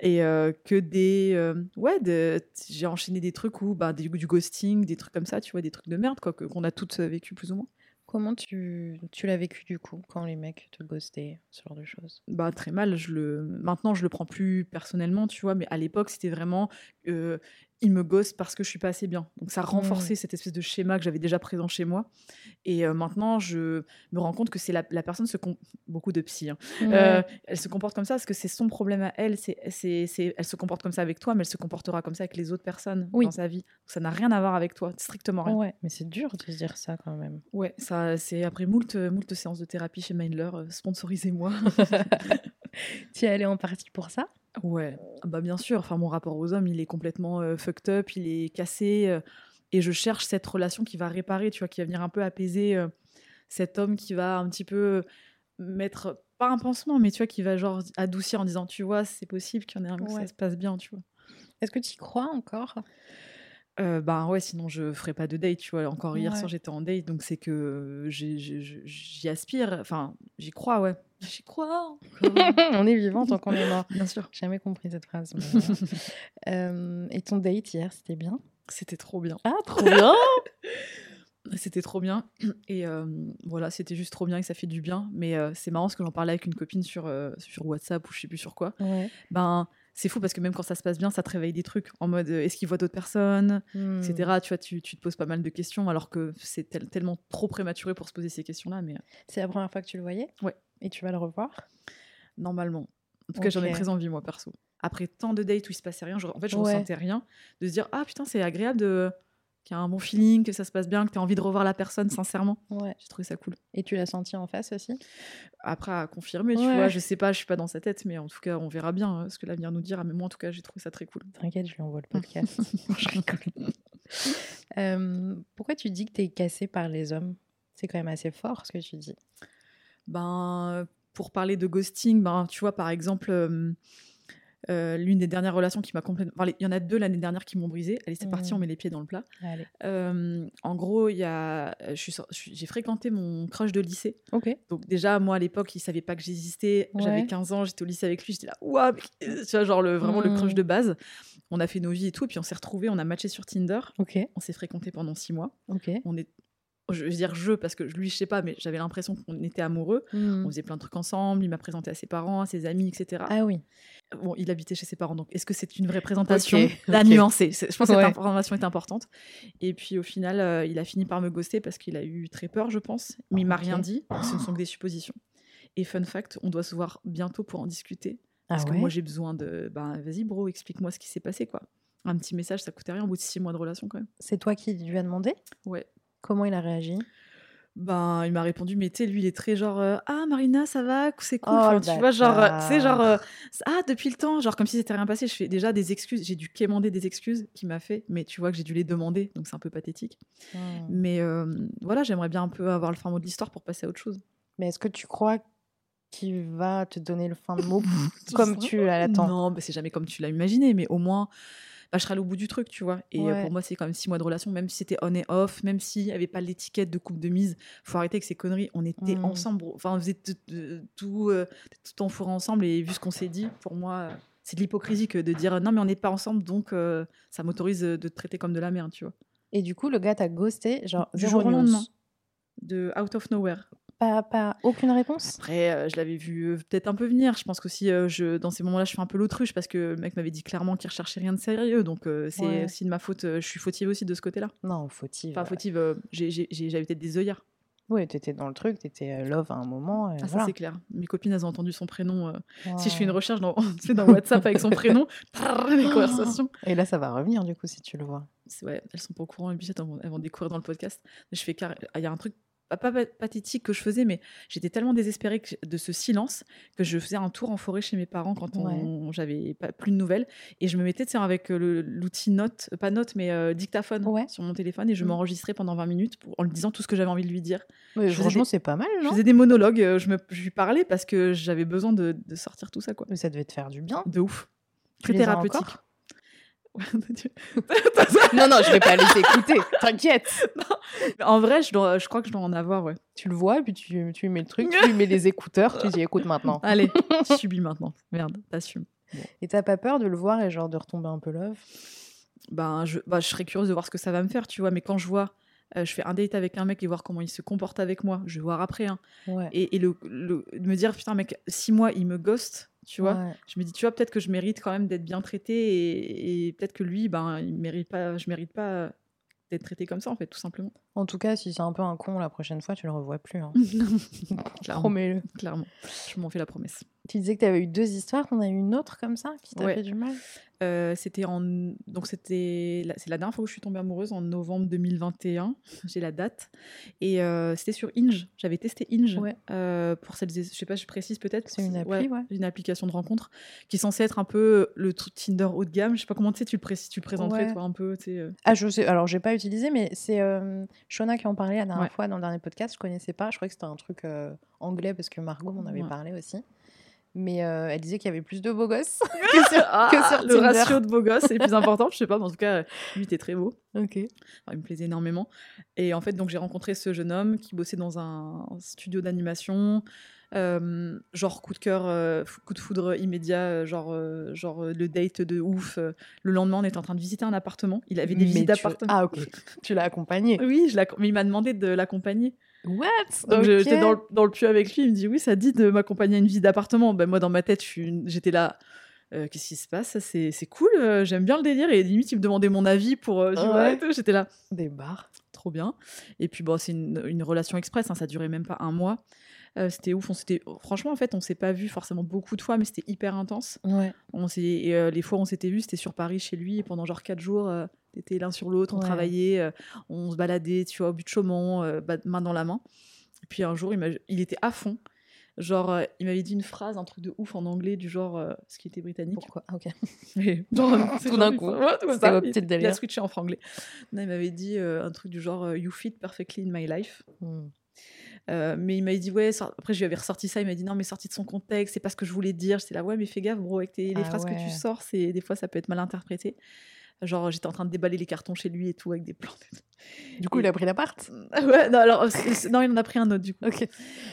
Et euh, que des. euh, ouais, de- j'ai enchaîné des trucs où, bah, des- du ghosting, des trucs comme ça, tu vois, des trucs de merde, quoi, que- qu'on a toutes vécu plus ou moins. Comment tu, tu l'as vécu du coup quand les mecs te ghostaient, ce genre de choses? Bah très mal. Je le maintenant je le prends plus personnellement, tu vois. Mais à l'époque c'était vraiment euh, il me gosse parce que je suis pas assez bien. Donc ça Mmh. renforçait cette espèce de schéma que j'avais déjà présent chez moi. Et euh, maintenant je me rends compte que c'est la, la personne se beaucoup de psy. hein. Euh, elle se comporte comme ça parce que c'est son problème à elle. C'est, c'est, elle se comporte comme ça avec toi, mais elle se comportera comme ça avec les autres personnes Oui. dans sa vie. Donc, ça n'a rien à voir avec toi, strictement rien. Ouais, mais c'est dur de se dire ça quand même. Ouais, ça, c'est après moult, moult séances de thérapie chez Mindler, euh, sponsorisez-moi. Tu es allé en partie pour ça Ouais, ah bah bien sûr. Enfin, mon rapport aux hommes, il est complètement euh, fucked up, il est cassé, euh, et je cherche cette relation qui va réparer, tu vois, qui va venir un peu apaiser euh, cet homme qui va un petit peu mettre pas un pansement, mais tu vois, qui va genre adoucir en disant, tu vois, c'est possible qu'il y en ait un Ouais. ça se passe bien, tu vois. Est-ce que tu y crois encore? Euh, bah ouais, sinon je ferais pas de date, tu vois. Encore hier Ouais. soir, j'étais en date, donc c'est que j'ai- j'ai- j'ai- j'y aspire, enfin, j'y crois, ouais. J'y crois. On est vivant tant qu'on est mort. Bien sûr. J'ai jamais compris cette phrase. voilà. Euh, et ton date hier, c'était bien? C'était trop bien. Ah, trop bien C'était trop bien. Et euh, voilà, c'était juste trop bien et ça fait du bien. Mais euh, c'est marrant parce que j'en parlais avec une copine sur, sur WhatsApp ou je sais plus sur quoi. Ouais. Ben, c'est fou parce que même quand ça se passe bien, ça te réveille des trucs en mode euh, est-ce qu'il voit d'autres personnes, Hmm. etc. Tu vois, tu, tu te poses pas mal de questions alors que c'est tel- tellement trop prématuré pour se poser ces questions-là. Mais C'est la première fois que tu le voyais? Ouais. Et tu vas le revoir normalement. En tout cas, j'en ai très envie, moi, perso. Après tant de dates où il se passait rien, je- en fait, je Ouais. ressentais rien. De se dire, ah putain, c'est agréable de qu'il y a un bon feeling, que ça se passe bien, que tu as envie de revoir la personne, sincèrement. Ouais. J'ai trouvé ça cool. Et tu l'as senti en face aussi? Après, à confirmer, tu vois, je sais pas, je suis pas dans sa tête, mais en tout cas, on verra bien euh, ce que l'avenir nous dira. Mais moi, en tout cas, j'ai trouvé ça très cool. T'inquiète, je lui envoie le podcast. je rigole. Euh, pourquoi tu dis que t'es cassé par les hommes? C'est quand même assez fort ce que tu dis. Ben, pour parler de ghosting, ben, tu vois, par exemple, euh, euh, l'une des dernières relations qui m'a complètement. enfin, il y en a deux l'année dernière qui m'ont brisé. Allez, c'est parti, Mhm. on met les pieds dans le plat. Allez. Euh, en gros, il y a, j'ai fréquenté mon crush de lycée. Ok. Donc déjà, moi, à l'époque, il savait pas que j'existais. J'avais Ouais. 15 ans, j'étais au lycée avec lui. J'étais là, ouah, tu vois, genre le, vraiment le crush Mhm. de base. On a fait nos vies et tout, et puis on s'est retrouvés, on a matché sur Tinder. Ok. On s'est fréquenté pendant six mois. Ok. On est, je veux dire je parce que lui, je sais pas, mais j'avais l'impression qu'on était amoureux. Hmm. On faisait plein de trucs ensemble. Il m'a présenté à ses parents, à ses amis, etc. Ah oui. Bon, il habitait chez ses parents, donc est-ce que c'est une vraie présentation Ok, La ok. nuancer. C'est- Je pense que cette information est importante. Et puis au final, euh, il a fini par me ghoster parce qu'il a eu très peur, je pense. Mais il m'a rien dit. Ce ne sont que des suppositions. Et fun fact, on doit se voir bientôt pour en discuter. Ah Parce que ouais moi, j'ai besoin de. Ben, vas-y, bro, explique-moi ce qui s'est passé, quoi. Un petit message, ça coûtait rien au bout de six mois de relation, quand même. C'est toi qui lui as demandé? Ouais. Comment il a réagi? Ben, il m'a répondu, mais tu sais, lui, il est très genre euh, Ah, Marina, ça va? C'est cool. Oh, Enfin, tu vois, genre, euh, tu sais, genre euh, Ah, depuis le temps, genre comme si c'était rien passé. Je fais déjà des excuses. J'ai dû quémander des excuses qu'il m'a fait, mais tu vois que j'ai dû les demander, donc c'est un peu pathétique. Hmm. Mais euh, voilà, j'aimerais bien un peu avoir le fin mot de l'histoire pour passer à autre chose. Mais est-ce que tu crois qu'il va te donner le fin de mot comme tu l'attends? Non, bah, c'est jamais comme tu l'as imaginé, mais au moins, bah, je serai allée au bout du truc, tu vois. Et euh, Ouais. pour moi, c'est quand même six mois de relation, même si c'était on et off, même s'il n'y avait pas l'étiquette de coupe de mise. faut arrêter avec ces conneries. On était Mm. ensemble, enfin, on faisait tout, euh, tout en ensemble, et vu ce qu'on s'est dit, pour moi, euh, c'est de l'hypocrisie que de dire non, mais on n'est pas ensemble, donc euh, ça m'autorise de te traiter comme de la merde, tu vois. Et du coup, le gars t'a ghosté, genre Du jour au lendemain. De out of nowhere. Pas, pas aucune réponse? Après, euh, je l'avais vu euh, peut-être un peu venir. Je pense qu'aussi, euh, je, dans ces moments-là, je fais un peu l'autruche parce que le mec m'avait dit clairement qu'il recherchait rien de sérieux. Donc, euh, c'est Ouais. aussi de ma faute. je suis fautive aussi de ce côté-là. Non, fautive. Enfin, fautive, j'avais peut-être des œillères. Oui, t'étais dans le truc, t'étais love à un moment. Ah, ça, voilà. c'est clair. Mes copines, elles ont entendu son prénom. Si je fais une recherche dans, dans WhatsApp avec son prénom, les conversations. Et là, ça va revenir du coup si tu le vois. Ouais, elles sont pas au courant, elles vont, elles vont découvrir dans le podcast. Je fais car... Il y a un truc pas, pas pa- pathétique que je faisais, mais j'étais tellement désespérée de ce silence que je faisais un tour en forêt chez mes parents quand on- j'avais pas plus de nouvelles. Et je me mettais avec euh, l'outil note, euh, pas note, mais euh, dictaphone Ouais. sur mon téléphone et je Mhm. m'enregistrais pendant 20 minutes pour- en lui disant tout ce que j'avais envie de lui dire. Je franchement, c'est pas mal, Je faisais des monologues, je, me, je lui parlais parce que j'avais besoin de, de sortir tout ça, quoi. Mais ça devait te faire du bien. De ouf. Tu Très thérapeutique. Tu- non, non, je vais pas les écouter, t'inquiète. en vrai, je, dois- je crois que je dois en avoir, ouais. Tu le vois, puis tu, tu lui mets le truc, tu lui mets les écouteurs, tu dis écoute maintenant. Allez, je subis maintenant. Merde, t'assumes. Et t'as pas peur de le voir et genre de retomber un peu love? Ben, je, bah, je serais curieuse de voir ce que ça va me faire, tu vois. Mais quand je vois euh, je fais un date avec un mec et voir comment il se comporte avec moi, je vais voir après. hein. Ouais. Et, et le, me dire, putain, mec, six mois, il me ghost, tu vois. Ouais. Je me dis, tu vois, peut-être que je mérite quand même d'être bien traité et, et peut-être que lui, ben, il mérite pas, je mérite pas d'être traité comme ça, en fait, tout simplement. En tout cas, si c'est un peu un con la prochaine fois, tu le revois plus. hein. Promets-le. clairement. Je m'en fais la promesse. Tu disais que tu avais eu deux histoires, qu'on a eu une autre comme ça qui t'a Ouais. fait du mal? Euh, c'était en donc c'était la- c'est la dernière fois où je suis tombée amoureuse en novembre 2021 j'ai la date et euh, c'était sur Inge j'avais testé Inge Ouais. euh, pour celles je sais pas je précise peut-être C'est une appli, ouais. une application de rencontre qui est censée être un peu le truc Tinder haut de gamme je sais pas comment tu sais tu le tu le présenterais toi un peu euh. Ah, je sais. Alors, j'ai pas utilisé, mais c'est euh, Shona qui en parlait la dernière fois dans le dernier podcast. Je connaissais pas. Je croyais que c'était un truc euh, anglais parce que Margot m'en avait parlé aussi. Mais euh, elle disait qu'il y avait plus de beaux gosses que sur, Ah, que sur le Tinder. ratio de beaux gosses est plus important je sais pas mais en tout cas lui était très beau Ok. Enfin, il me plaisait énormément. Et en fait, donc j'ai rencontré ce jeune homme qui bossait dans un studio d'animation, euh, genre coup de cœur, euh, coup de foudre immédiat, genre, genre le date de ouf. Le lendemain, on était en train de visiter un appartement. Il avait des Mais visites tu- d'appartement. Ah, ok. tu l'as accompagné. Oui, je mais il m'a demandé de l'accompagner. What? Donc j'étais dans le, dans le puits avec lui. Il me dit oui, ça dit de m'accompagner à une visite d'appartement. Ben, moi, dans ma tête, j'étais là. euh, Qu'est-ce qui se passe? C'est c'est cool, euh, j'aime bien le délire. Et limite, il me demandait mon avis pour. euh, Ouais. J'étais là. Des bars. trop bien. Et puis bon, c'est une, une relation express, hein, ça durait même pas un mois. C'était ouf, on s'était franchement en fait, on s'est pas vu forcément beaucoup de fois, mais c'était hyper intense. Ouais. On s'est et, les fois où on s'était vu, c'était sur Paris chez lui et pendant genre quatre jours, était l'un sur l'autre, on Ouais. travaillait, euh, on se baladait, tu vois, au but de Chaumont, euh, ba- main dans la main. Et puis un jour, il, il était à fond. Genre, euh, il m'avait dit une phrase, un truc de ouf en anglais, du genre, parce qu'il était britannique. Pourquoi? Ah, Ok. Mais genre, Tout d'un du- coup. ouais, ça. Il- petite Il a switché en franglais. Non, il m'avait dit un truc du genre You fit perfectly in my life. Hmm. Euh, mais il m'avait dit ouais. Après, je lui avais ressorti ça. Il m'a dit non, mais sorti de son contexte, c'est pas ce que je voulais dire. J'étais là ouais, mais fais gaffe, bro, avec tes- les Ah phrases que tu sors, c'est des fois ça peut être mal interprété. Genre, j'étais en train de déballer les cartons chez lui et tout avec des plantes. Du coup, Et- il a pris l'appart? Ouais, non, alors, non, il en a pris un autre du coup.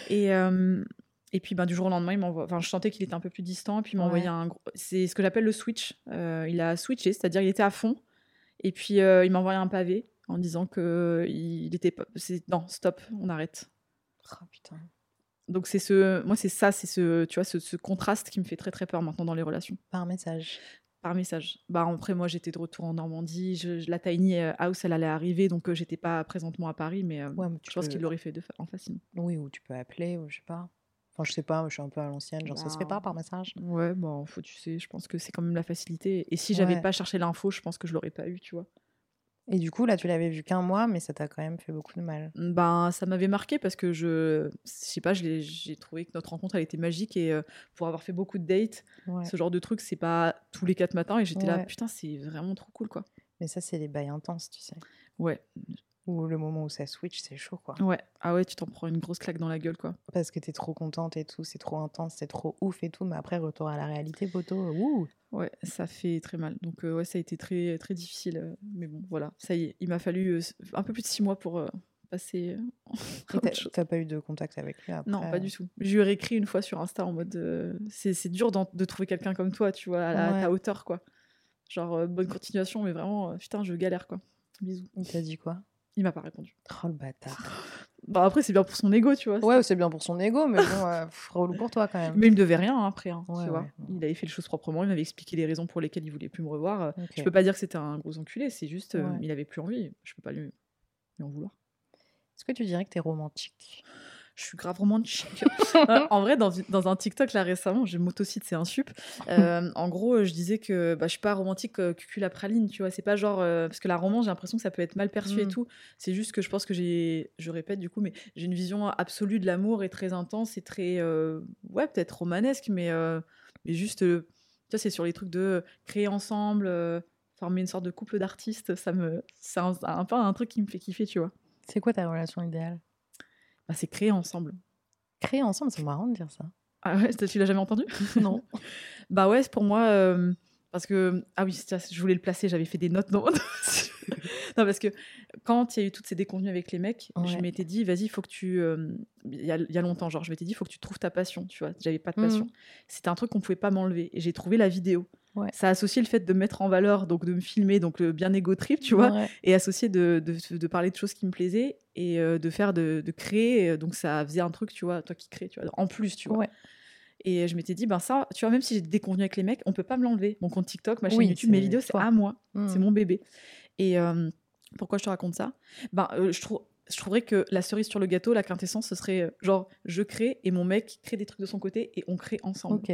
Et, euh, et puis ben, du jour au lendemain, il m'envoie. Enfin, je sentais qu'il était un peu plus distant. Et puis il m'a Ouais. envoyé un. gros- C'est ce que j'appelle le switch. Euh, il a switché, c'est-à-dire il était à fond. Et puis euh, il m'a envoyé un pavé en disant que il était c'est- Non, stop, on arrête. Oh putain. Donc c'est ce. Moi, c'est ça, c'est ce. Tu vois, ce, ce contraste qui me fait très très peur maintenant dans les relations. Par message. Par message. Bah après moi j'étais de retour en Normandie, je, je- la tiny euh, house elle allait arriver donc euh, j'étais pas présentement à Paris mais, euh, Ouais, mais tu je pense qu'il l'aurait fait de fa- en facilement. Oui, ou tu peux appeler, ou je sais pas. Enfin, je sais pas, je suis un peu à l'ancienne, genre ça se fait Bah. pas par message? Ouais, bon, faut, tu sais, je pense que c'est quand même la facilité. Et si j'avais Ouais. pas cherché l'info, je pense que je l'aurais pas eu, tu vois. Et du coup, là, tu l'avais vu qu'un mois, mais ça t'a quand même fait beaucoup de mal. Ben, ça m'avait marqué parce que je, je sais pas, j'ai trouvé que notre rencontre elle était magique et euh, pour avoir fait beaucoup de dates, Ouais. ce genre de truc, c'est pas tous les quatre matins et j'étais là, putain, c'est vraiment trop cool, quoi. Mais ça, c'est les bails intenses, tu sais. Ouais, Ou le moment où ça switch, c'est chaud, quoi. ouais, ah ouais, tu t'en prends une grosse claque dans la gueule, quoi. Parce que t'es trop contente et tout, c'est trop intense, c'est trop ouf et tout, mais après, retour à la réalité, poteau, ouh Ouais, ça fait très mal. Donc euh, ouais, ça a été très très difficile. euh, mais bon, voilà, ça y est, il m'a fallu euh, un peu plus de six mois pour passer. t'as- pas eu de contact avec lui après Non, pas du tout. Je lui ai réécrit une fois sur Insta en mode c'est dur de trouver quelqu'un comme toi, tu vois, à, la- à ta hauteur, quoi. Genre, bonne continuation, mais vraiment, putain, je galère, quoi. Bisous. Il t'a dit quoi? Il m'a pas répondu. Oh le bâtard. Bah, après, c'est bien pour son ego, tu vois. Ouais, c'est bien pour son ego, mais bon, euh, relou pour toi quand même. Mais il me devait rien hein, après, hein, Ouais, tu vois. ouais. Il avait fait les choses proprement, il m'avait expliqué les raisons pour lesquelles il voulait plus me revoir. euh. Je peux pas dire que c'était un gros enculé, c'est juste, euh, il avait plus envie. Je peux pas lui, lui en vouloir. Est-ce que tu dirais que t'es romantique? Je suis grave romantique. Euh, en vrai, dans, dans un TikTok là récemment, j'ai motocite, c'est un sup. Euh, en gros, je disais que bah, je suis pas romantique euh, cucul la praline, tu vois. C'est pas genre euh, parce que la romance, j'ai l'impression que ça peut être mal perçu et Mm. tout. C'est juste que je pense que j'ai, je répète du coup, mais j'ai une vision absolue de l'amour et très intense et très, ouais, peut-être romanesque, mais mais juste, tu vois, c'est sur les trucs de créer ensemble, former une sorte de couple d'artistes. Ça me, c'est un, un peu un truc qui me fait kiffer, tu vois. C'est quoi ta relation idéale? Bah, c'est créer ensemble. Créer ensemble, c'est marrant de dire ça. Ah ouais, tu l'as jamais entendu? Non. Bah ouais, c'est pour moi. euh, parce que. Ah oui, je voulais le placer, j'avais fait des notes dans mon. Non, parce que quand il y a eu toutes ces déconvenues avec les mecs, je m'étais dit, vas-y, il faut que tu. euh, Il y, a, il y a longtemps, genre, je m'étais dit, il faut que tu trouves ta passion, tu vois. J'avais pas de passion. C'était un truc qu'on pouvait pas m'enlever. Et j'ai trouvé la vidéo. Ouais. Ça associe le fait de me mettre en valeur, donc de me filmer, donc le bien égo trip, tu vois, Ouais. et associé de, de, de parler de choses qui me plaisaient et euh, de faire, de, de créer. euh, Donc ça faisait un truc, tu vois, toi qui crées, tu vois, en plus, tu vois. Ouais. Et je m'étais dit, ben ça, tu vois, même si j'ai des convenus avec les mecs, on peut pas me l'enlever. Mon compte TikTok, ma chaîne Oui, YouTube, mes vidéos, c'est à moi. Mm. C'est mon bébé. Et euh, pourquoi je te raconte ça? Ben, euh, je trouve. Je trouverais que la cerise sur le gâteau, la quintessence, ce serait euh, genre je crée et mon mec crée des trucs de son côté et on crée ensemble. Ok.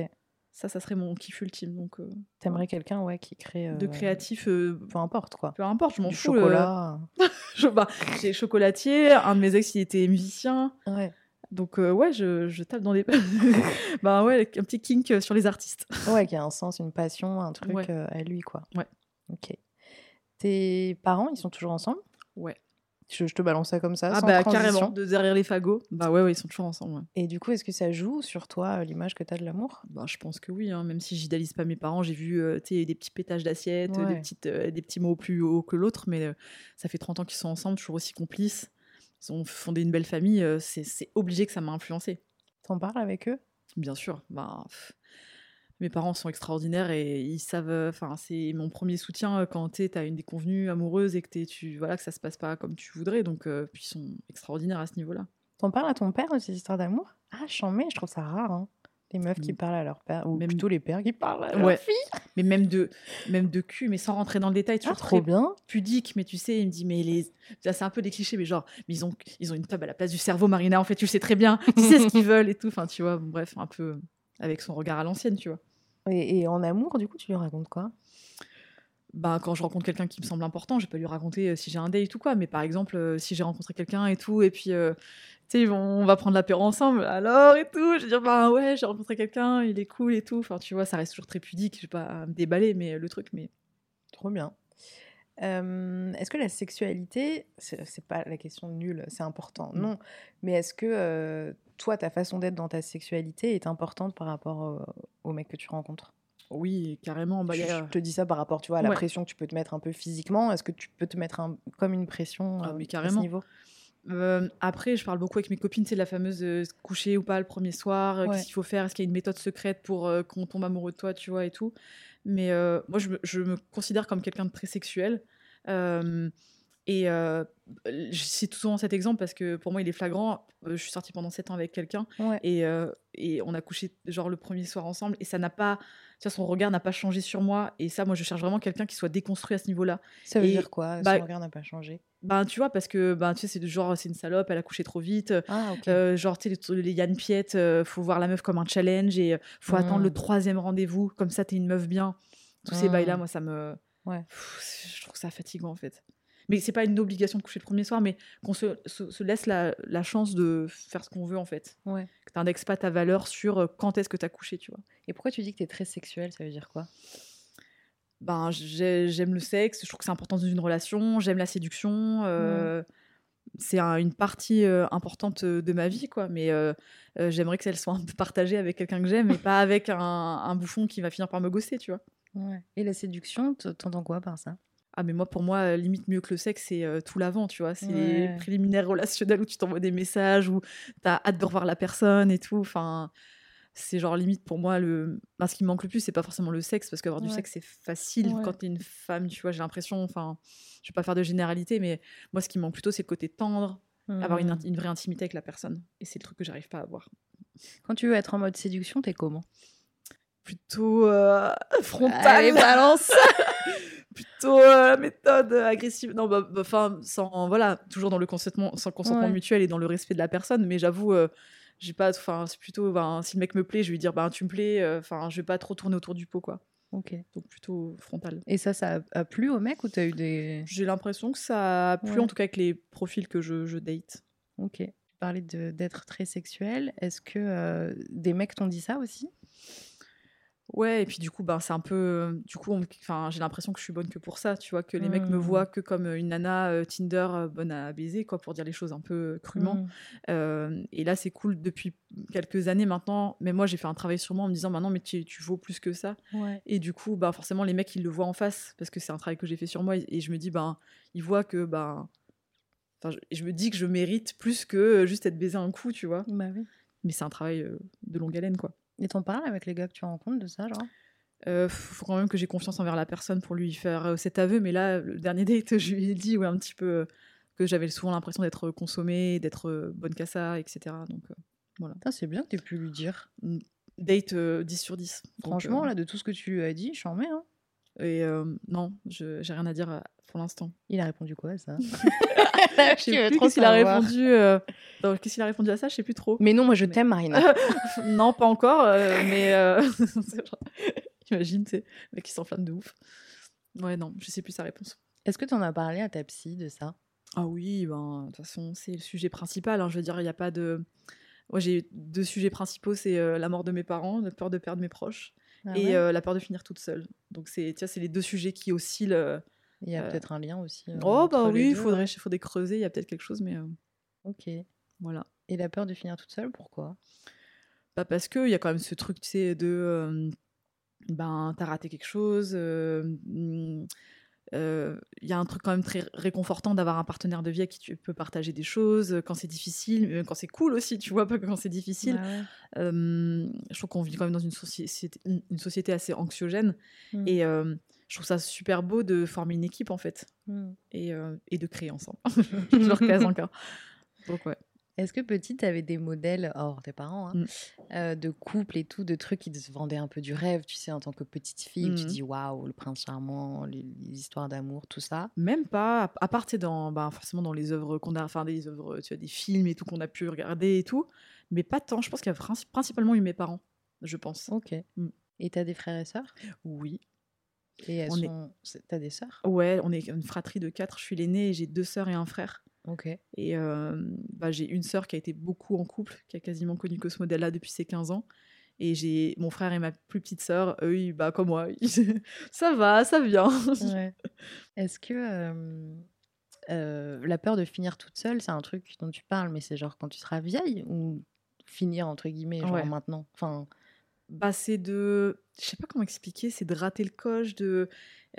Ça, ça serait mon kiff ultime. Donc, euh, T'aimerais quelqu'un ouais, qui crée. de créatif, euh, Peu importe quoi. peu importe, je m'en fous. chocolat. je- bah, j'ai chocolatier, un de mes ex, il était musicien. Ouais. Donc, ouais, je, je tape dans les. bah, ouais, un petit kink sur les artistes. ouais, qui a un sens, une passion, un truc Ouais. à lui quoi. Ouais. Ok. Tes parents, ils sont toujours ensemble? Ouais. je, je te balance ça comme ça. Ah, sans bah, transition. carrément, de derrière les fagots. Bah, ouais, ouais, ils sont toujours ensemble. ouais. Et du coup, est-ce que ça joue sur toi euh, l'image que tu as de l'amour? Bah, je pense que oui, hein, même si j'idéalise pas mes parents, j'ai vu euh, des petits pétages d'assiettes, Ouais. des, petites, euh, des petits mots plus hauts que l'autre, mais euh, ça fait 30 ans qu'ils sont ensemble, toujours aussi complices. Ils ont fondé une belle famille, c'est c'est obligé que ça m'a influencé. T'en parles avec eux? Bien sûr. Bah, pff, mes parents sont extraordinaires et ils savent. euh, Enfin, c'est mon premier soutien euh, quand tu as une déconvenue amoureuse et que, t'es- tu, voilà, que ça se passe pas comme tu voudrais. Donc, euh, puis ils sont extraordinaires à ce niveau-là. T'en parles à ton père de ces histoires d'amour? Ah, j'en mets, je trouve ça rare. Hein. Les meufs qui Mm. parlent à leur père, ou Même- plutôt les pères qui parlent à leur Ouais. fille. Mais même de, même de cul, mais sans rentrer dans le détail, Ah, toujours trop très bien. pudique, mais tu sais, il me dit, mais les. Ça, C'est un peu des clichés, mais genre, mais ils ont, ils ont une table à la place du cerveau, Marina, en fait, tu le sais très bien, tu sais ce qu'ils veulent et tout. Enfin, tu vois, bon, bref, un peu avec son regard à l'ancienne, tu vois. Et, et en amour, du coup, tu lui racontes quoi? Bah, quand je rencontre quelqu'un qui me semble important, je vais pas lui raconter euh, si j'ai un date ou quoi, mais par exemple, euh, si j'ai rencontré quelqu'un et tout, et puis, euh, tu sais, on va prendre l'apéro ensemble, alors et tout, je vais dire, bah ouais, j'ai rencontré quelqu'un, il est cool et tout. Enfin, tu vois, ça reste toujours très pudique, je vais pas me déballer, mais le truc, mais. Trop bien. Euh, est-ce que la sexualité, c'est pas la question nulle, c'est important, Mm. non. Mais est-ce que euh, toi, ta façon d'être dans ta sexualité est importante par rapport euh, au mec que tu rencontres? Oui, carrément. Bah, je, te dis ça par rapport, tu vois, à la Ouais. pression que tu peux te mettre un peu physiquement. Est-ce que tu peux te mettre un- comme une pression Ah, euh, à ce carrément. niveau? Euh, après, je parle beaucoup avec mes copines, c'est la fameuse euh, coucher ou pas le premier soir, euh, Ouais. qu'est-ce qu'il faut faire, est-ce qu'il y a une méthode secrète pour qu'on tombe amoureux de toi, tu vois, et tout? Mais euh, moi, je me, je me considère comme quelqu'un de très sexuel. Euh, et euh, je cite souvent cet exemple parce que pour moi, il est flagrant. Euh, Je suis sortie pendant 7 ans avec quelqu'un Ouais. et, euh, et on a couché genre le premier soir ensemble et ça n'a pas, tu vois, son regard n'a pas changé sur moi. Et ça, moi, je cherche vraiment quelqu'un qui soit déconstruit à ce niveau-là. Ça veut Et, dire quoi bah, Son regard n'a pas changé? Ben, tu vois, parce que ben, tu sais, c'est du genre, c'est une salope, elle a couché trop vite. Ah. Euh, genre, tu sais, les, les Yann Piette, euh, faut voir la meuf comme un challenge et euh, faut attendre le Mm. troisième rendez-vous. Comme ça, t'es une meuf bien. Tous ces bails-là, moi, ça me. Ouais. Pff, je trouve ça fatigant, en fait. Mais c'est pas une obligation de coucher le premier soir, mais qu'on se, se- se laisse la, la chance de faire ce qu'on veut, en fait. Ouais. Que t'indexes pas ta valeur sur euh, quand est-ce que t'as couché, tu vois. Et pourquoi tu dis que tu es très sexuel Ça veut dire quoi? Ben, j'ai- j'aime le sexe, je trouve que c'est important dans une relation, j'aime la séduction. euh, C'est un- une partie euh, importante euh, de ma vie, quoi. Mais euh, j'aimerais que elle soit un peu partagée avec quelqu'un que j'aime et pas avec un, un bouffon qui va finir par me gosser, tu vois. Ouais. Et la séduction, t'entends quoi par ça? Ah, mais moi, pour moi, limite mieux que le sexe, c'est euh, tout l'avant, tu vois. C'est Ouais. les préliminaires relationnels où tu t'envoies des messages, où t'as hâte de revoir la personne et tout. Enfin, c'est genre limite pour moi, le... ben, ce qui me manque le plus, c'est pas forcément le sexe, parce qu'avoir du sexe, c'est facile Ouais. quand t'es une femme, tu vois. J'ai l'impression, enfin, je vais pas faire de généralité, mais moi, ce qui me manque plutôt, c'est le côté tendre, avoir une, int- une vraie intimité avec la personne. Et c'est le truc que j'arrive pas à avoir. Quand tu veux être en mode séduction, t'es comment? Plutôt euh, frontal. Allez, balance plutôt euh, méthode agressive. Non, bah, bah, enfin, sans voilà, toujours dans le consentement, sans consentement Ouais. mutuel et dans le respect de la personne. Mais j'avoue, euh, j'ai pas, enfin, c'est plutôt, ben, si le mec me plaît, je vais lui dire, bah, tu me plais. euh, Enfin, je vais pas trop tourner autour du pot, quoi. Ok. Donc plutôt frontal. Et ça, ça a, plu au mec ou t'as eu des. J'ai l'impression que ça a plu, Ouais. en tout cas avec les profils que je, je date. Ok. Tu parlais de- d'être très sexuel. Est-ce que euh, des mecs t'ont dit ça aussi? Ouais, et puis du coup, ben, c'est un peu. euh, Du coup, enfin, j'ai l'impression que je suis bonne que pour ça, tu vois, que les mecs me Hmm. voient que comme une nana euh, Tinder euh, bonne à baiser, quoi, pour dire les choses un peu euh, crûment. Euh, et là, c'est cool depuis quelques années maintenant. Mais moi, j'ai fait un travail sur moi en me disant, maintenant, mais tu, tu vaux plus que ça. Ouais. Et du coup, bah, forcément, les mecs, ils le voient en face parce que c'est un travail que j'ai fait sur moi. Et, et je me dis, ben, ils voient que, ben, enfin, je, je me dis que je mérite plus que juste être baisé un coup, tu vois. Bah oui. Mais c'est un travail euh, de longue haleine, quoi. Et t'en parles avec les gars que tu rencontres de ça, genre euh, faut quand même que j'ai confiance envers la personne pour lui faire euh, cet aveu. Mais là, le dernier date, je lui ai dit ouais, un petit peu euh, que j'avais souvent l'impression d'être consommée, d'être euh, bonne qu'à ça, etc. Donc euh, voilà. C'est bien que tu pu lui dire. Date euh, 10 sur 10. Donc, Franchement, euh, là, de tout ce que tu lui as dit, je suis en mets. Hein. Et euh, non, je- j'ai rien à dire euh, pour l'instant. Il a répondu quoi à ça? Je sais plus qu'est-ce qu'il a répondu. euh, Qu'est-ce qu'il a répondu à ça? Je sais plus trop. Mais non, moi je Mais- t'aime, Marina. non, pas encore, euh, mais genre- imagine, tu mec qui s'enflamme de ouf. Ouais, non, je sais plus sa réponse. Est-ce que tu en as parlé à ta psy de ça? Ah oui, ben, de toute façon, c'est le sujet principal. hein, Je veux dire, il n'y a pas de. Moi, j'ai deux sujets principaux c'est la mort de mes parents, la peur de perdre mes proches, Ah et ouais euh, la peur de finir toute seule. Donc, c'est les deux sujets qui oscillent. euh. Il y a euh, peut-être un lien aussi. Oh, bah oui, il faudrait, ouais. faudrait creuser, il y a peut-être quelque chose, mais Ok. Et voilà. la peur de finir toute seule, pourquoi? Bah parce qu'il y a quand même ce truc, tu sais, de. euh, ben, t'as raté quelque chose. euh, euh, Il y a un truc quand même très réconfortant d'avoir un partenaire de vie avec qui tu peux partager des choses euh, quand c'est difficile, euh, quand c'est cool aussi, tu vois, pas quand c'est difficile. Ouais. Euh, je trouve qu'on vit quand même dans une société, une une société assez anxiogène Mm. et euh, je trouve ça super beau de former une équipe en fait Mm. et, et de créer ensemble. je le recase encore. Donc ouais. Est-ce que petite, t'avais des modèles, hors tes parents, hein, Mm. euh, de couple et tout, de trucs qui te vendaient un peu du rêve, tu sais, en tant que petite fille, tu Mhm. dis waouh, le prince charmant, les, les histoires d'amour, tout ça? Même pas, à- part tu dans, bah, forcément dans les œuvres qu'on a, enfin des œuvres, tu vois, des films et tout qu'on a pu regarder et tout, mais pas tant. Je pense qu'il y a princi- principalement eu mes parents, je pense. Ok. Mm. Et t'as des frères et sœurs? Oui. Et elles On est- sont. c'est- T'as des sœurs? Ouais, on est une fratrie de quatre. Je suis l'aînée et j'ai deux sœurs et un frère. Et euh, bah, j'ai une sœur qui a été beaucoup en couple, qui a quasiment connu que ce modèle-là depuis ses 15 ans. Et j'ai mon frère et ma plus petite sœur, eux, ils- bah, comme moi, ils- ça va, ça vient. Ouais. Est-ce que euh, euh, la peur de finir toute seule, c'est un truc dont tu parles, mais c'est genre quand tu seras vieille ou finir entre guillemets, genre Ouais. maintenant? Enfin, bah, c'est de. Je sais pas comment expliquer, c'est de rater le coche, de.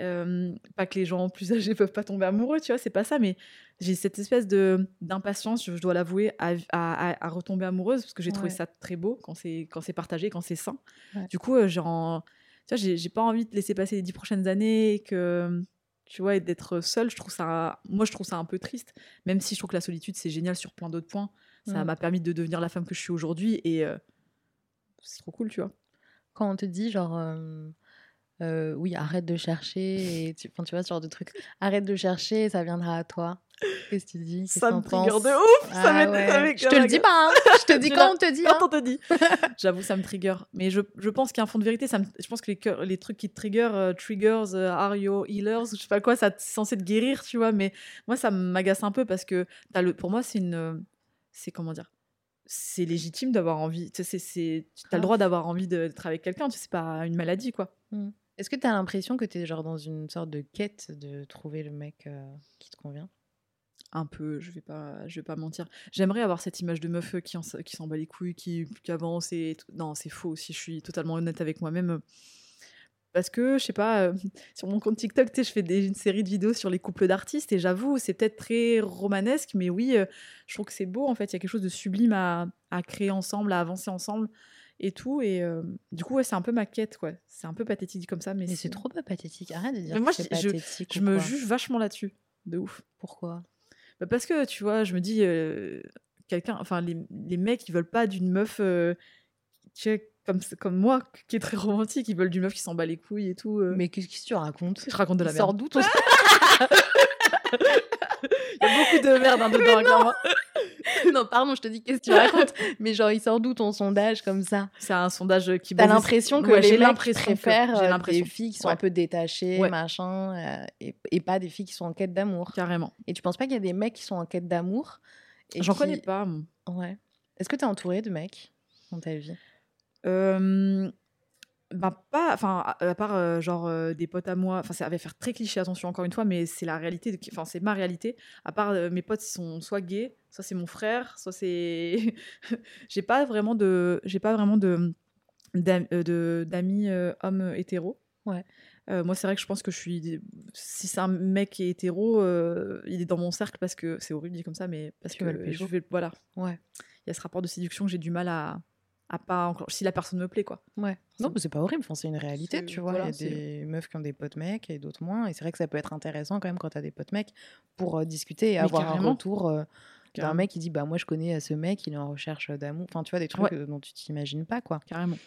euh, pas que les gens plus âgés peuvent pas tomber amoureux, tu vois, c'est pas ça, mais j'ai cette espèce de d'impatience, je, je dois l'avouer, à, à- retomber amoureuse, parce que j'ai trouvé Ouais. ça très beau quand c'est quand c'est partagé, quand c'est sain. Ouais. Du coup, euh, tu vois, j'ai j'ai pas envie de laisser passer les dix prochaines années, et que tu vois, et d'être seule, je trouve ça, moi, je trouve ça un peu triste, même si je trouve que la solitude, c'est génial sur plein d'autres points. Ça Mm. m'a permis de devenir la femme que je suis aujourd'hui, et euh, c'est trop cool, tu vois. Quand on te dit genre euh, euh, oui, arrête de chercher, et tu, enfin, tu vois ce genre de truc, arrête de chercher, ça viendra à toi. Qu'est-ce que tu dis? Ça que me trigger de ouf ça Ah ça ouais. Je te le dis pas, hein. je te dis quand on te dit. Quand hein. on te dit. J'avoue, ça me trigger. Mais je, je pense qu'il y a un fond de vérité. Ça me- je pense que les, trucs qui te trigger, euh, triggers, euh, are your healers, je sais pas quoi, ça c'est censé te guérir, tu vois. Mais moi, ça m'agace un peu parce que as le, pour moi, c'est une. C'est comment dire C'est légitime d'avoir envie. Tu sais, c'est- c'est- tu as le Grave. droit d'avoir envie d'être avec quelqu'un. Tu sais, c'est pas une maladie, quoi. Est-ce que tu as l'impression que tu es genre dans une sorte de quête de trouver le mec euh, qui te convient? Un peu, je vais pas, je vais pas mentir. J'aimerais avoir cette image de meuf euh, qui, en- qui s'en bat les couilles, qui, qui avance et tout. Non, c'est faux aussi, je suis totalement honnête avec moi-même. Parce que, je sais pas, euh, sur mon compte TikTok, tu sais, je fais des- une série de vidéos sur les couples d'artistes et j'avoue, c'est peut-être très romanesque, mais oui, euh, je trouve que c'est beau en fait. Il y a quelque chose de sublime à, à créer ensemble, à avancer ensemble et tout. Et euh, du coup, ouais, c'est un peu ma quête, quoi. C'est un peu pathétique comme ça, mais, Mais c'est trop pas pathétique. Arrête de dire Mais moi, que je- je- pathétique. Je ou me juge vachement là-dessus, de ouf. Pourquoi? Bah, parce que tu vois, je me dis, quelqu'un, enfin, les, les mecs, ils veulent pas d'une meuf, tu sais, comme, comme moi, qui est très romantique, ils veulent d'une meuf qui s'en bat les couilles et tout. euh. Mais qu'est-ce que tu racontes? Je raconte de la Il sort merde. d'où ton... Il y a beaucoup de merde hein, dedans, clairement. Non, pardon, je te dis qu'est-ce que tu racontes? Mais genre, il sort d'où ton sondage comme ça? C'est un sondage qui. T'as l'impression que Ouais, j'ai les mecs l'impression que- préfèrent j'ai euh, l'impression. des filles qui sont Ouais. un peu détachées, Ouais. machin, euh, et, et pas des filles qui sont en quête d'amour. Carrément. Et tu penses pas qu'il y a des mecs qui sont en quête d'amour? Et J'en qui- connais pas. moi. Ouais. Est-ce que t'es entouré de mecs dans ta vie? Euh, ben pas, enfin à, à part euh, genre euh, des potes à moi, enfin ça va faire très cliché attention encore une fois, mais c'est la réalité, de- enfin c'est ma réalité. À part mes potes, ils sont soit gays, soit c'est mon frère, soit c'est, j'ai pas vraiment de, j'ai pas vraiment de d'am- de- d'amis hommes hétéros. Ouais. Moi, c'est vrai que je pense que je suis. Si c'est un mec qui est hétéro, il est dans mon cercle parce que c'est horrible dit comme ça, mais parce Tu que vas le pécho. je vais, voilà, Ouais. il y a ce rapport de séduction que j'ai du mal à, à pas encore si la personne me plaît quoi. Ouais. Non, mais c'est pas horrible, enfin, c'est une réalité, tu vois. voilà, Il y a des meufs qui ont des potes mecs et d'autres moins. Et c'est vrai que ça peut être intéressant quand même quand t'as des potes mecs pour euh, discuter et Mais avoir un retour euh, d'un mec qui dit Bah, moi je connais euh, ce mec, il est en recherche d'amour. Enfin, tu vois, des trucs Ouais. dont tu t'imagines pas, quoi. Carrément.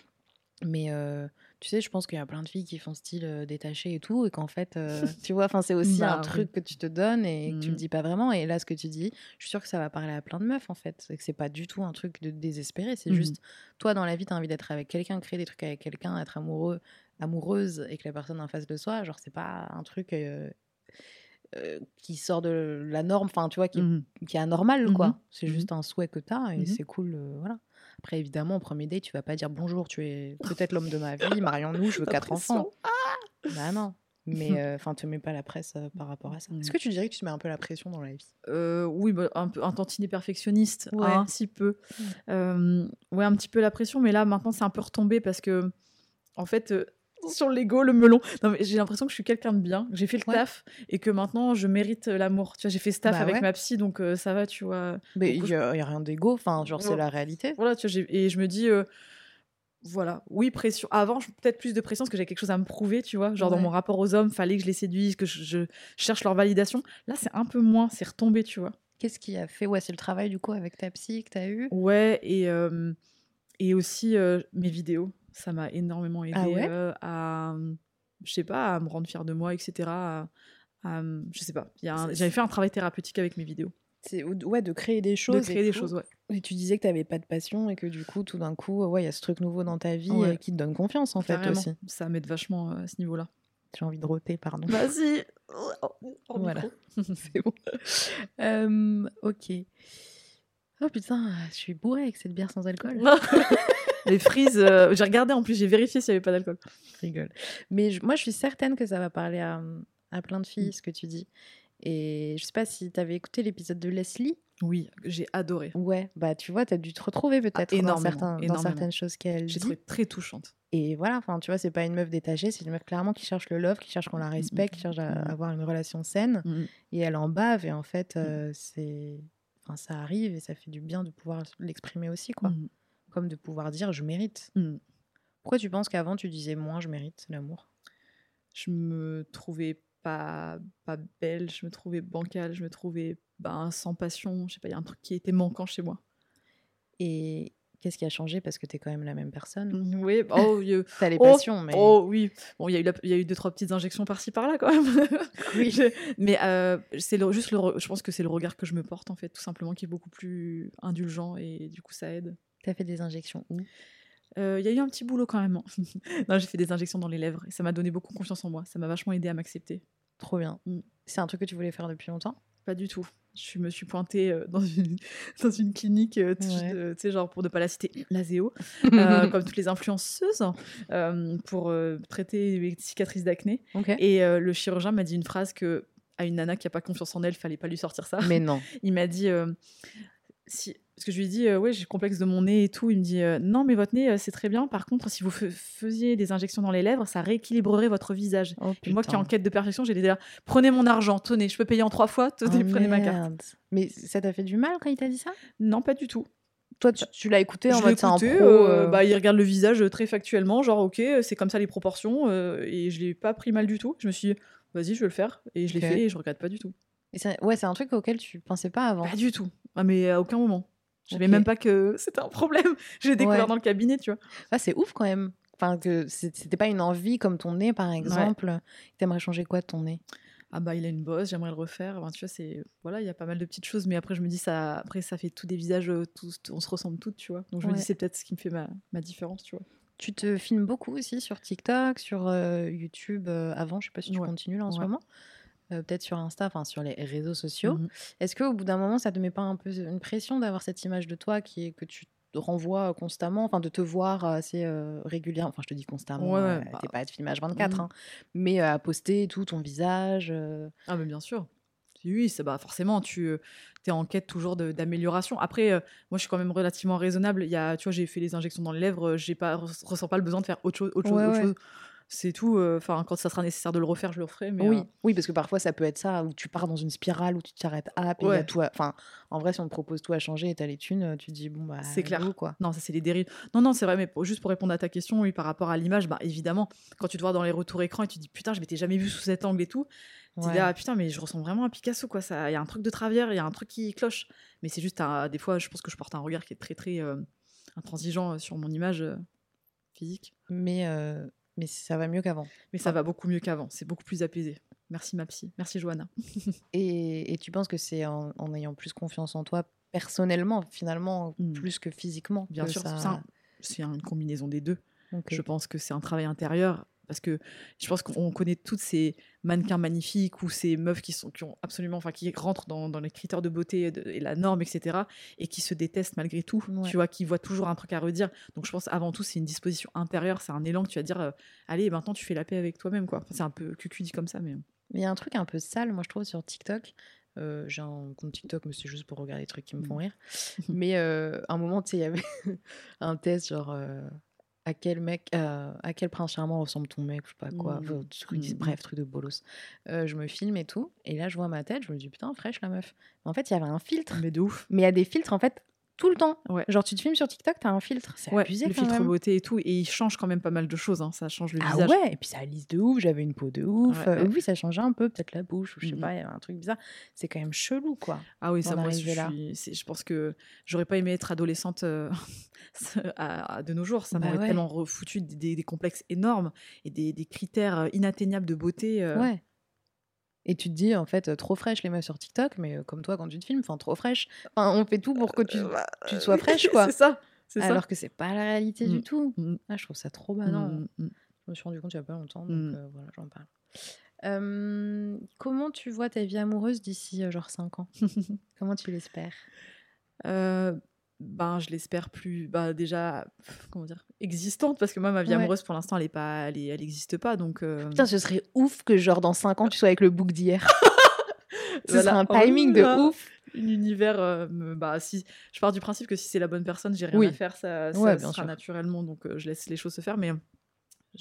Mais euh, tu sais, je pense qu'il y a plein de filles qui font style euh, détaché et tout, et qu'en fait, euh, tu vois, c'est aussi Bah, un truc que tu te donnes et que tu le Mhm. dis pas vraiment. Et là, ce que tu dis, je suis sûre que ça va parler à plein de meufs, en fait. C'est que c'est pas du tout un truc de désespéré, c'est Mhm. juste, toi, dans la vie, t'as envie d'être avec quelqu'un, créer des trucs avec quelqu'un, être amoureux, amoureuse, et que la personne en face de soi, genre, c'est pas un truc qui sort de la norme, enfin, tu vois, qui, est- Mhm. qui est anormal, quoi. C'est juste un souhait que tu as et c'est cool, voilà. Après, évidemment, au premier date, tu vas pas dire bonjour, tu es peut-être l'homme de ma vie, marions-nous, je veux La quatre enfants. pression. Bah non. Mais euh, enfin, te mets pas la presse euh, par rapport à ça. Est-ce Mhm. que tu dirais que tu te mets un peu la pression dans la vie? Euh, oui, bah, un, peu, un tantinet perfectionniste, Ouais. un petit peu. Euh, ouais, un petit peu la pression, mais là, maintenant, c'est un peu retombé parce que, en fait, euh, sur l'ego, le melon, non, mais j'ai l'impression que je suis quelqu'un de bien, que j'ai fait le Ouais. taf et que maintenant, je mérite euh, l'amour. Tu vois, j'ai fait ce taf Bah avec ouais. ma psy, donc euh, ça va, tu vois. Mais il coup, y, a rien d'égo, enfin, genre, c'est la réalité. Voilà, tu vois, et je me dis, euh, voilà, oui, pression. Avant, peut-être plus de pression parce que j'avais quelque chose à me prouver, tu vois. Genre, dans mon rapport aux hommes, fallait que je les séduise, que je, je cherche leur validation. Là, c'est un peu moins, c'est retombé, tu vois. Qu'est-ce qui a fait Ouais, c'est le travail du coup avec ta psy que tu as eu? Ouais, et, euh, et aussi mes vidéos. Ça m'a énormément aidé Ah ouais? euh, à, je sais pas, à me rendre fière de moi, etc. À, à, je sais pas. J'avais fait un travail thérapeutique avec mes vidéos. C'est ouais, de créer des choses. De et créer des tout. choses, ouais. Et tu disais que tu n'avais pas de passion et que du coup, tout d'un coup, ouais, il y a ce truc nouveau dans ta vie Ouais. euh, qui te donne confiance en fait aussi. Ça m'aide vachement euh, à ce niveau-là. J'ai envie de roter, pardon. Vas-y. Voilà. c'est bon. Euh, ok. Oh putain, je suis bourrée avec cette bière sans alcool. Les frises, euh, j'ai regardé en plus, j'ai vérifié s'il n'y avait pas d'alcool. Rigole. Mais je- moi, je suis certaine que ça va parler à, à plein de filles, Mm. ce que tu dis. Et je sais pas si tu avais écouté l'épisode de Leslie. Oui, j'ai adoré. Ouais, bah tu vois, tu as dû te retrouver peut-être dans, certains, dans certaines choses qu'elle J'ai dit. trouvé très touchante. Et voilà, enfin, tu vois, c'est pas une meuf détachée, c'est une meuf clairement qui cherche le love, qui cherche qu'on la respecte, qui cherche à avoir une relation saine. Et elle en bave, et en fait, euh, c'est. Enfin, ça arrive et ça fait du bien de pouvoir l'exprimer aussi, quoi. Comme de pouvoir dire je mérite. Mhm. Pourquoi tu penses qu'avant tu disais moins je mérite l'amour? Je me trouvais pas, pas belle, je me trouvais bancale, je me trouvais ben, sans passion. Je sais pas, il y a un truc qui était manquant chez moi. Et qu'est-ce qui a changé? Parce que t'es quand même la même personne Oui, oh, il y a- T'as les Oh, passions, mais. oh oui. Bon, il y, y a eu deux, trois petites injections par-ci par-là quand même. Oui. Mais euh, c'est le- juste le. Je pense que c'est le regard que je me porte en fait, tout simplement, qui est beaucoup plus indulgent et du coup ça aide. T'as fait des injections où? Euh, Il y a eu un petit boulot quand même. hein. non, j'ai fait des injections dans les lèvres et ça m'a donné beaucoup confiance en moi. Ça m'a vachement aidé à m'accepter. Trop bien. Mm. C'est un truc que tu voulais faire depuis longtemps? Pas du tout. Je me suis pointée euh, dans une, dans une clinique, euh, tu Ouais. tu sais, genre pour ne pas la citer, l'ASEO, euh, comme toutes les influenceuses, euh, pour traiter les cicatrices d'acné. Et le chirurgien m'a dit une phrase que à une nana qui a pas confiance en elle, fallait pas lui sortir ça. Mais non. Il m'a dit si parce que je lui ai dit euh, ouais j'ai le complexe de mon nez et tout. Il me dit euh, non mais votre nez euh, c'est très bien. Par contre si vous faisiez des injections dans les lèvres, ça rééquilibrerait votre visage. Oh, Et moi qui est en quête de perfection, j'ai dit prenez mon argent, tenez, je peux payer en trois fois, tenez, Oh, prenez ma carte. Mais ça t'a fait du mal quand il t'a dit ça? Non pas du tout. Toi, tu, tu l'as écouté en mode c'est un pro. euh, bah, il regarde le visage très factuellement, genre ok, c'est comme ça les proportions, et je l'ai pas pris mal du tout. Je me suis dit, vas-y, je vais le faire, et je l'ai fait, et je regrette pas du tout. et ouais, c'est un truc auquel tu pensais pas avant. Pas du tout, ah, mais à aucun moment. Je savais même pas que c'était un problème. Je l'ai découvert Ouais. dans le cabinet, tu vois. Ah, c'est ouf quand même. Enfin, que c'était pas une envie comme ton nez, par exemple. T'aimerais changer quoi de ton nez? Ah bah il a une bosse, j'aimerais le refaire. Enfin, tu vois, c'est voilà, il y a pas mal de petites choses, mais après je me dis ça, après ça fait tous des visages, euh, tous, on se ressemble toutes, tu vois. Donc je me Ouais. dis c'est peut-être ce qui me fait ma, ma différence, tu vois. Tu te filmes beaucoup aussi sur TikTok, sur euh, YouTube euh, avant, je sais pas si tu Ouais. continues là en ce Ouais. moment. Euh, Peut-être sur Insta, enfin sur les réseaux sociaux. Mhm. Est-ce qu'au bout d'un moment, ça te met pas un peu une pression d'avoir cette image de toi qui est que tu te renvoies constamment, enfin de te voir assez euh, régulièrement, enfin je te dis constamment, Ouais, euh, bah, t'es pas à te filmer H24, mhm. hein, mais euh, à poster tout ton visage. euh, Ah mais bien sûr. Oui, ça, bah, forcément, tu es en quête toujours de- d'amélioration. Après, euh, moi, je suis quand même relativement raisonnable. Il y a, tu vois, j'ai fait les injections dans les lèvres, euh, j'ai pas, ressens pas le besoin de faire autre chose, autre chose, Ouais, autre ouais. chose. C'est tout. euh, Enfin, quand ça sera nécessaire de le refaire, je le referai. Mais oui, euh, oui, parce que parfois ça peut être ça, où tu pars dans une spirale, où tu t'arrêtes à, puis Ouais. tout Enfin, en vrai, si on te propose tout à changer et t'as les thunes, euh, tu te dis, bon, bah, C'est clair. go, quoi. Non, ça c'est les dérives. Non, non, c'est vrai, mais pour- juste pour répondre à ta question, oui, par rapport à l'image, bah évidemment, quand tu te vois dans les retours écran et tu te dis putain, je m'étais jamais vu sous cet angle et tout, tu te Ouais. dis ah putain, mais je ressemble vraiment à Picasso quoi. Ça, il y a un truc de travers, il y a un truc qui cloche. Mais c'est juste un- des fois, je pense que je porte un regard qui est très très euh, intransigeant sur mon image euh, physique. Mais, mais ça va mieux qu'avant. Mais ça va beaucoup mieux qu'avant. C'est beaucoup plus apaisé. Merci ma psy. Merci Johanna. Et, et tu penses que c'est en, en ayant plus confiance en toi, personnellement, finalement, Mm. plus que physiquement Bien que sûr, ça... c'est un- c'est une combinaison des deux. Je pense que c'est un travail intérieur parce que je pense qu'on connaît toutes ces mannequins magnifiques ou ces meufs qui sont qui ont absolument enfin qui rentrent dans, dans les critères de beauté et, de- et la norme etc et qui se détestent malgré tout Ouais. tu vois qui voient toujours un truc à redire donc je pense avant tout c'est une disposition intérieure c'est un élan que tu vas dire euh, allez maintenant tu fais la paix avec toi-même quoi Enfin, c'est un peu cucu dit comme ça mais Mais il y a un truc un peu sale, moi je trouve, sur TikTok. Euh, J'ai un compte TikTok, mais c'est juste pour regarder des trucs qui me font Mhm. rire. mais euh, à un moment, tu sais, il y avait un test genre euh, à quel mec, euh, à quel prince charmant ressemble ton mec, je sais pas quoi. Enfin, truc- Mhm. Bref, truc de bolos. Euh, je me filme et tout. Et là, je vois ma tête, je me dis putain, fraîche la meuf. Mais en fait, il y avait un filtre. mais de ouf Mais il y a des filtres en fait tout le temps. Ouais. Genre, tu te filmes sur TikTok, t'as un filtre. C'est ouais abusé le quand filtre même. beauté et tout et il change quand même pas mal de choses hein, ça change le Ah visage ouais, et puis ça lisse de ouf, j'avais une peau de ouf. Ouais, euh, oui, ça changeait un peu, peut-être la bouche, ou je sais Mhm. pas, il y avait un truc bizarre. C'est quand même chelou, quoi. Ah oui, ça, moi, je, suis- je pense que j'aurais pas aimé être adolescente euh, à- à- de nos jours. Ça Bah m'aurait tellement refoutu des, des- des complexes énormes et des, des critères euh, inatteignables de beauté. euh. Ouais. Et tu te dis, en fait, trop fraîche les meufs sur TikTok, mais euh, comme toi quand tu te filmes, enfin, trop fraîche. Enfin, on fait tout pour que tu, Euh, bah, tu euh, sois fraîche, quoi. c'est ça. C'est ça. Alors que c'est pas la réalité du Mm. tout. Mm. Ah, je trouve ça trop banal. Mm, mm, mm. Je me suis rendu compte il y a pas longtemps, donc euh, voilà, j'en parle. Euh, comment tu vois ta vie amoureuse d'ici euh, genre 5 ans? Comment tu l'espères? Euh, ben, je l'espère plus, bah, déjà, comment dire, existante, parce que moi, ma vie Ouais. amoureuse, pour l'instant, elle est pas, elle, est- elle existe pas, donc. euh, Putain, ce serait ouf que genre dans 5 ans tu sois avec le book d'hier. ce voilà. serait un Oh timing de là. ouf. l'univers euh, me- bah si je pars du principe que si c'est la bonne personne j'ai rien Oui. à faire ça, ça Ouais, bien sera sûr. naturellement donc euh, je laisse les choses se faire mais euh,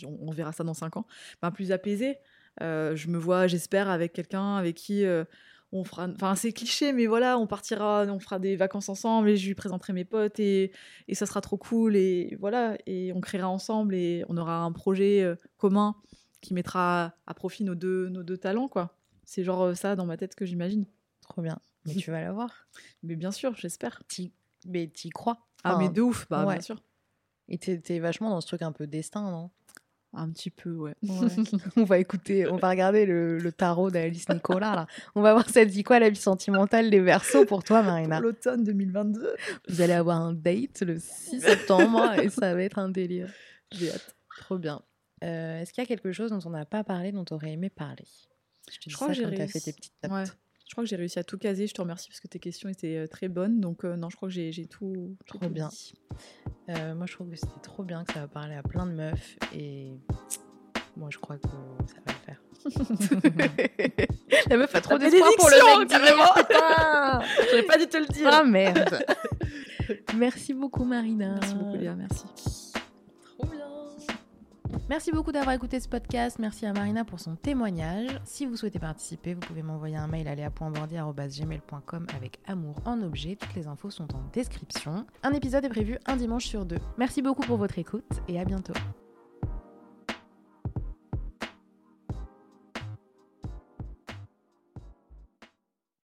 on, on verra ça dans cinq ans ben, plus apaisé Euh, je me vois j'espère avec quelqu'un avec qui euh, on fera enfin c'est cliché mais voilà on partira on fera des vacances ensemble et je lui présenterai mes potes et, et ça sera trop cool et voilà et on créera ensemble et on aura un projet euh, commun qui mettra à profit nos deux nos deux talents quoi c'est genre euh, ça dans ma tête que j'imagine Trop bien. Mais tu vas l'avoir. mais bien sûr j'espère Mais t'y crois. Ah, mais de ouf, bah, ouais. bien sûr. Et t'es t'es vachement dans ce truc un peu destin, non? Un petit peu, ouais. On va écouter, on va regarder le, le tarot d'Alice Nicolas, là. On va voir ça dit quoi la vie sentimentale des Verseaux pour toi, Marina? L'automne 2022. Vous allez avoir un date le 6 septembre et ça va être un délire. J'ai hâte. Trop bien. Euh, Est-ce qu'il y a quelque chose dont on n'a pas parlé, dont tu aurais aimé parler? Je te dis crois ça que j'ai quand t'as fait réussi. tes petites notes. Ouais. Je crois que j'ai réussi à tout caser. Je te remercie parce que tes questions étaient euh, très bonnes. Donc, euh, non, je crois que j'ai j'ai tout. Trop tout bien. dit. Euh, moi, je trouve que c'était trop bien, que ça va parler à plein de meufs et moi, je crois que ça va le faire. La meuf a trop d'espoir pour le mec carrément. J'aurais pas dû te le dire. Ah merde Merci beaucoup, Marina. Merci beaucoup, Léa. Merci. Merci beaucoup d'avoir écouté ce podcast. Merci à Marina pour son témoignage. Si vous souhaitez participer, vous pouvez m'envoyer un mail à avec amour en objet. Toutes les infos sont en description. Un épisode est prévu un dimanche sur deux. Merci beaucoup pour votre écoute et à bientôt.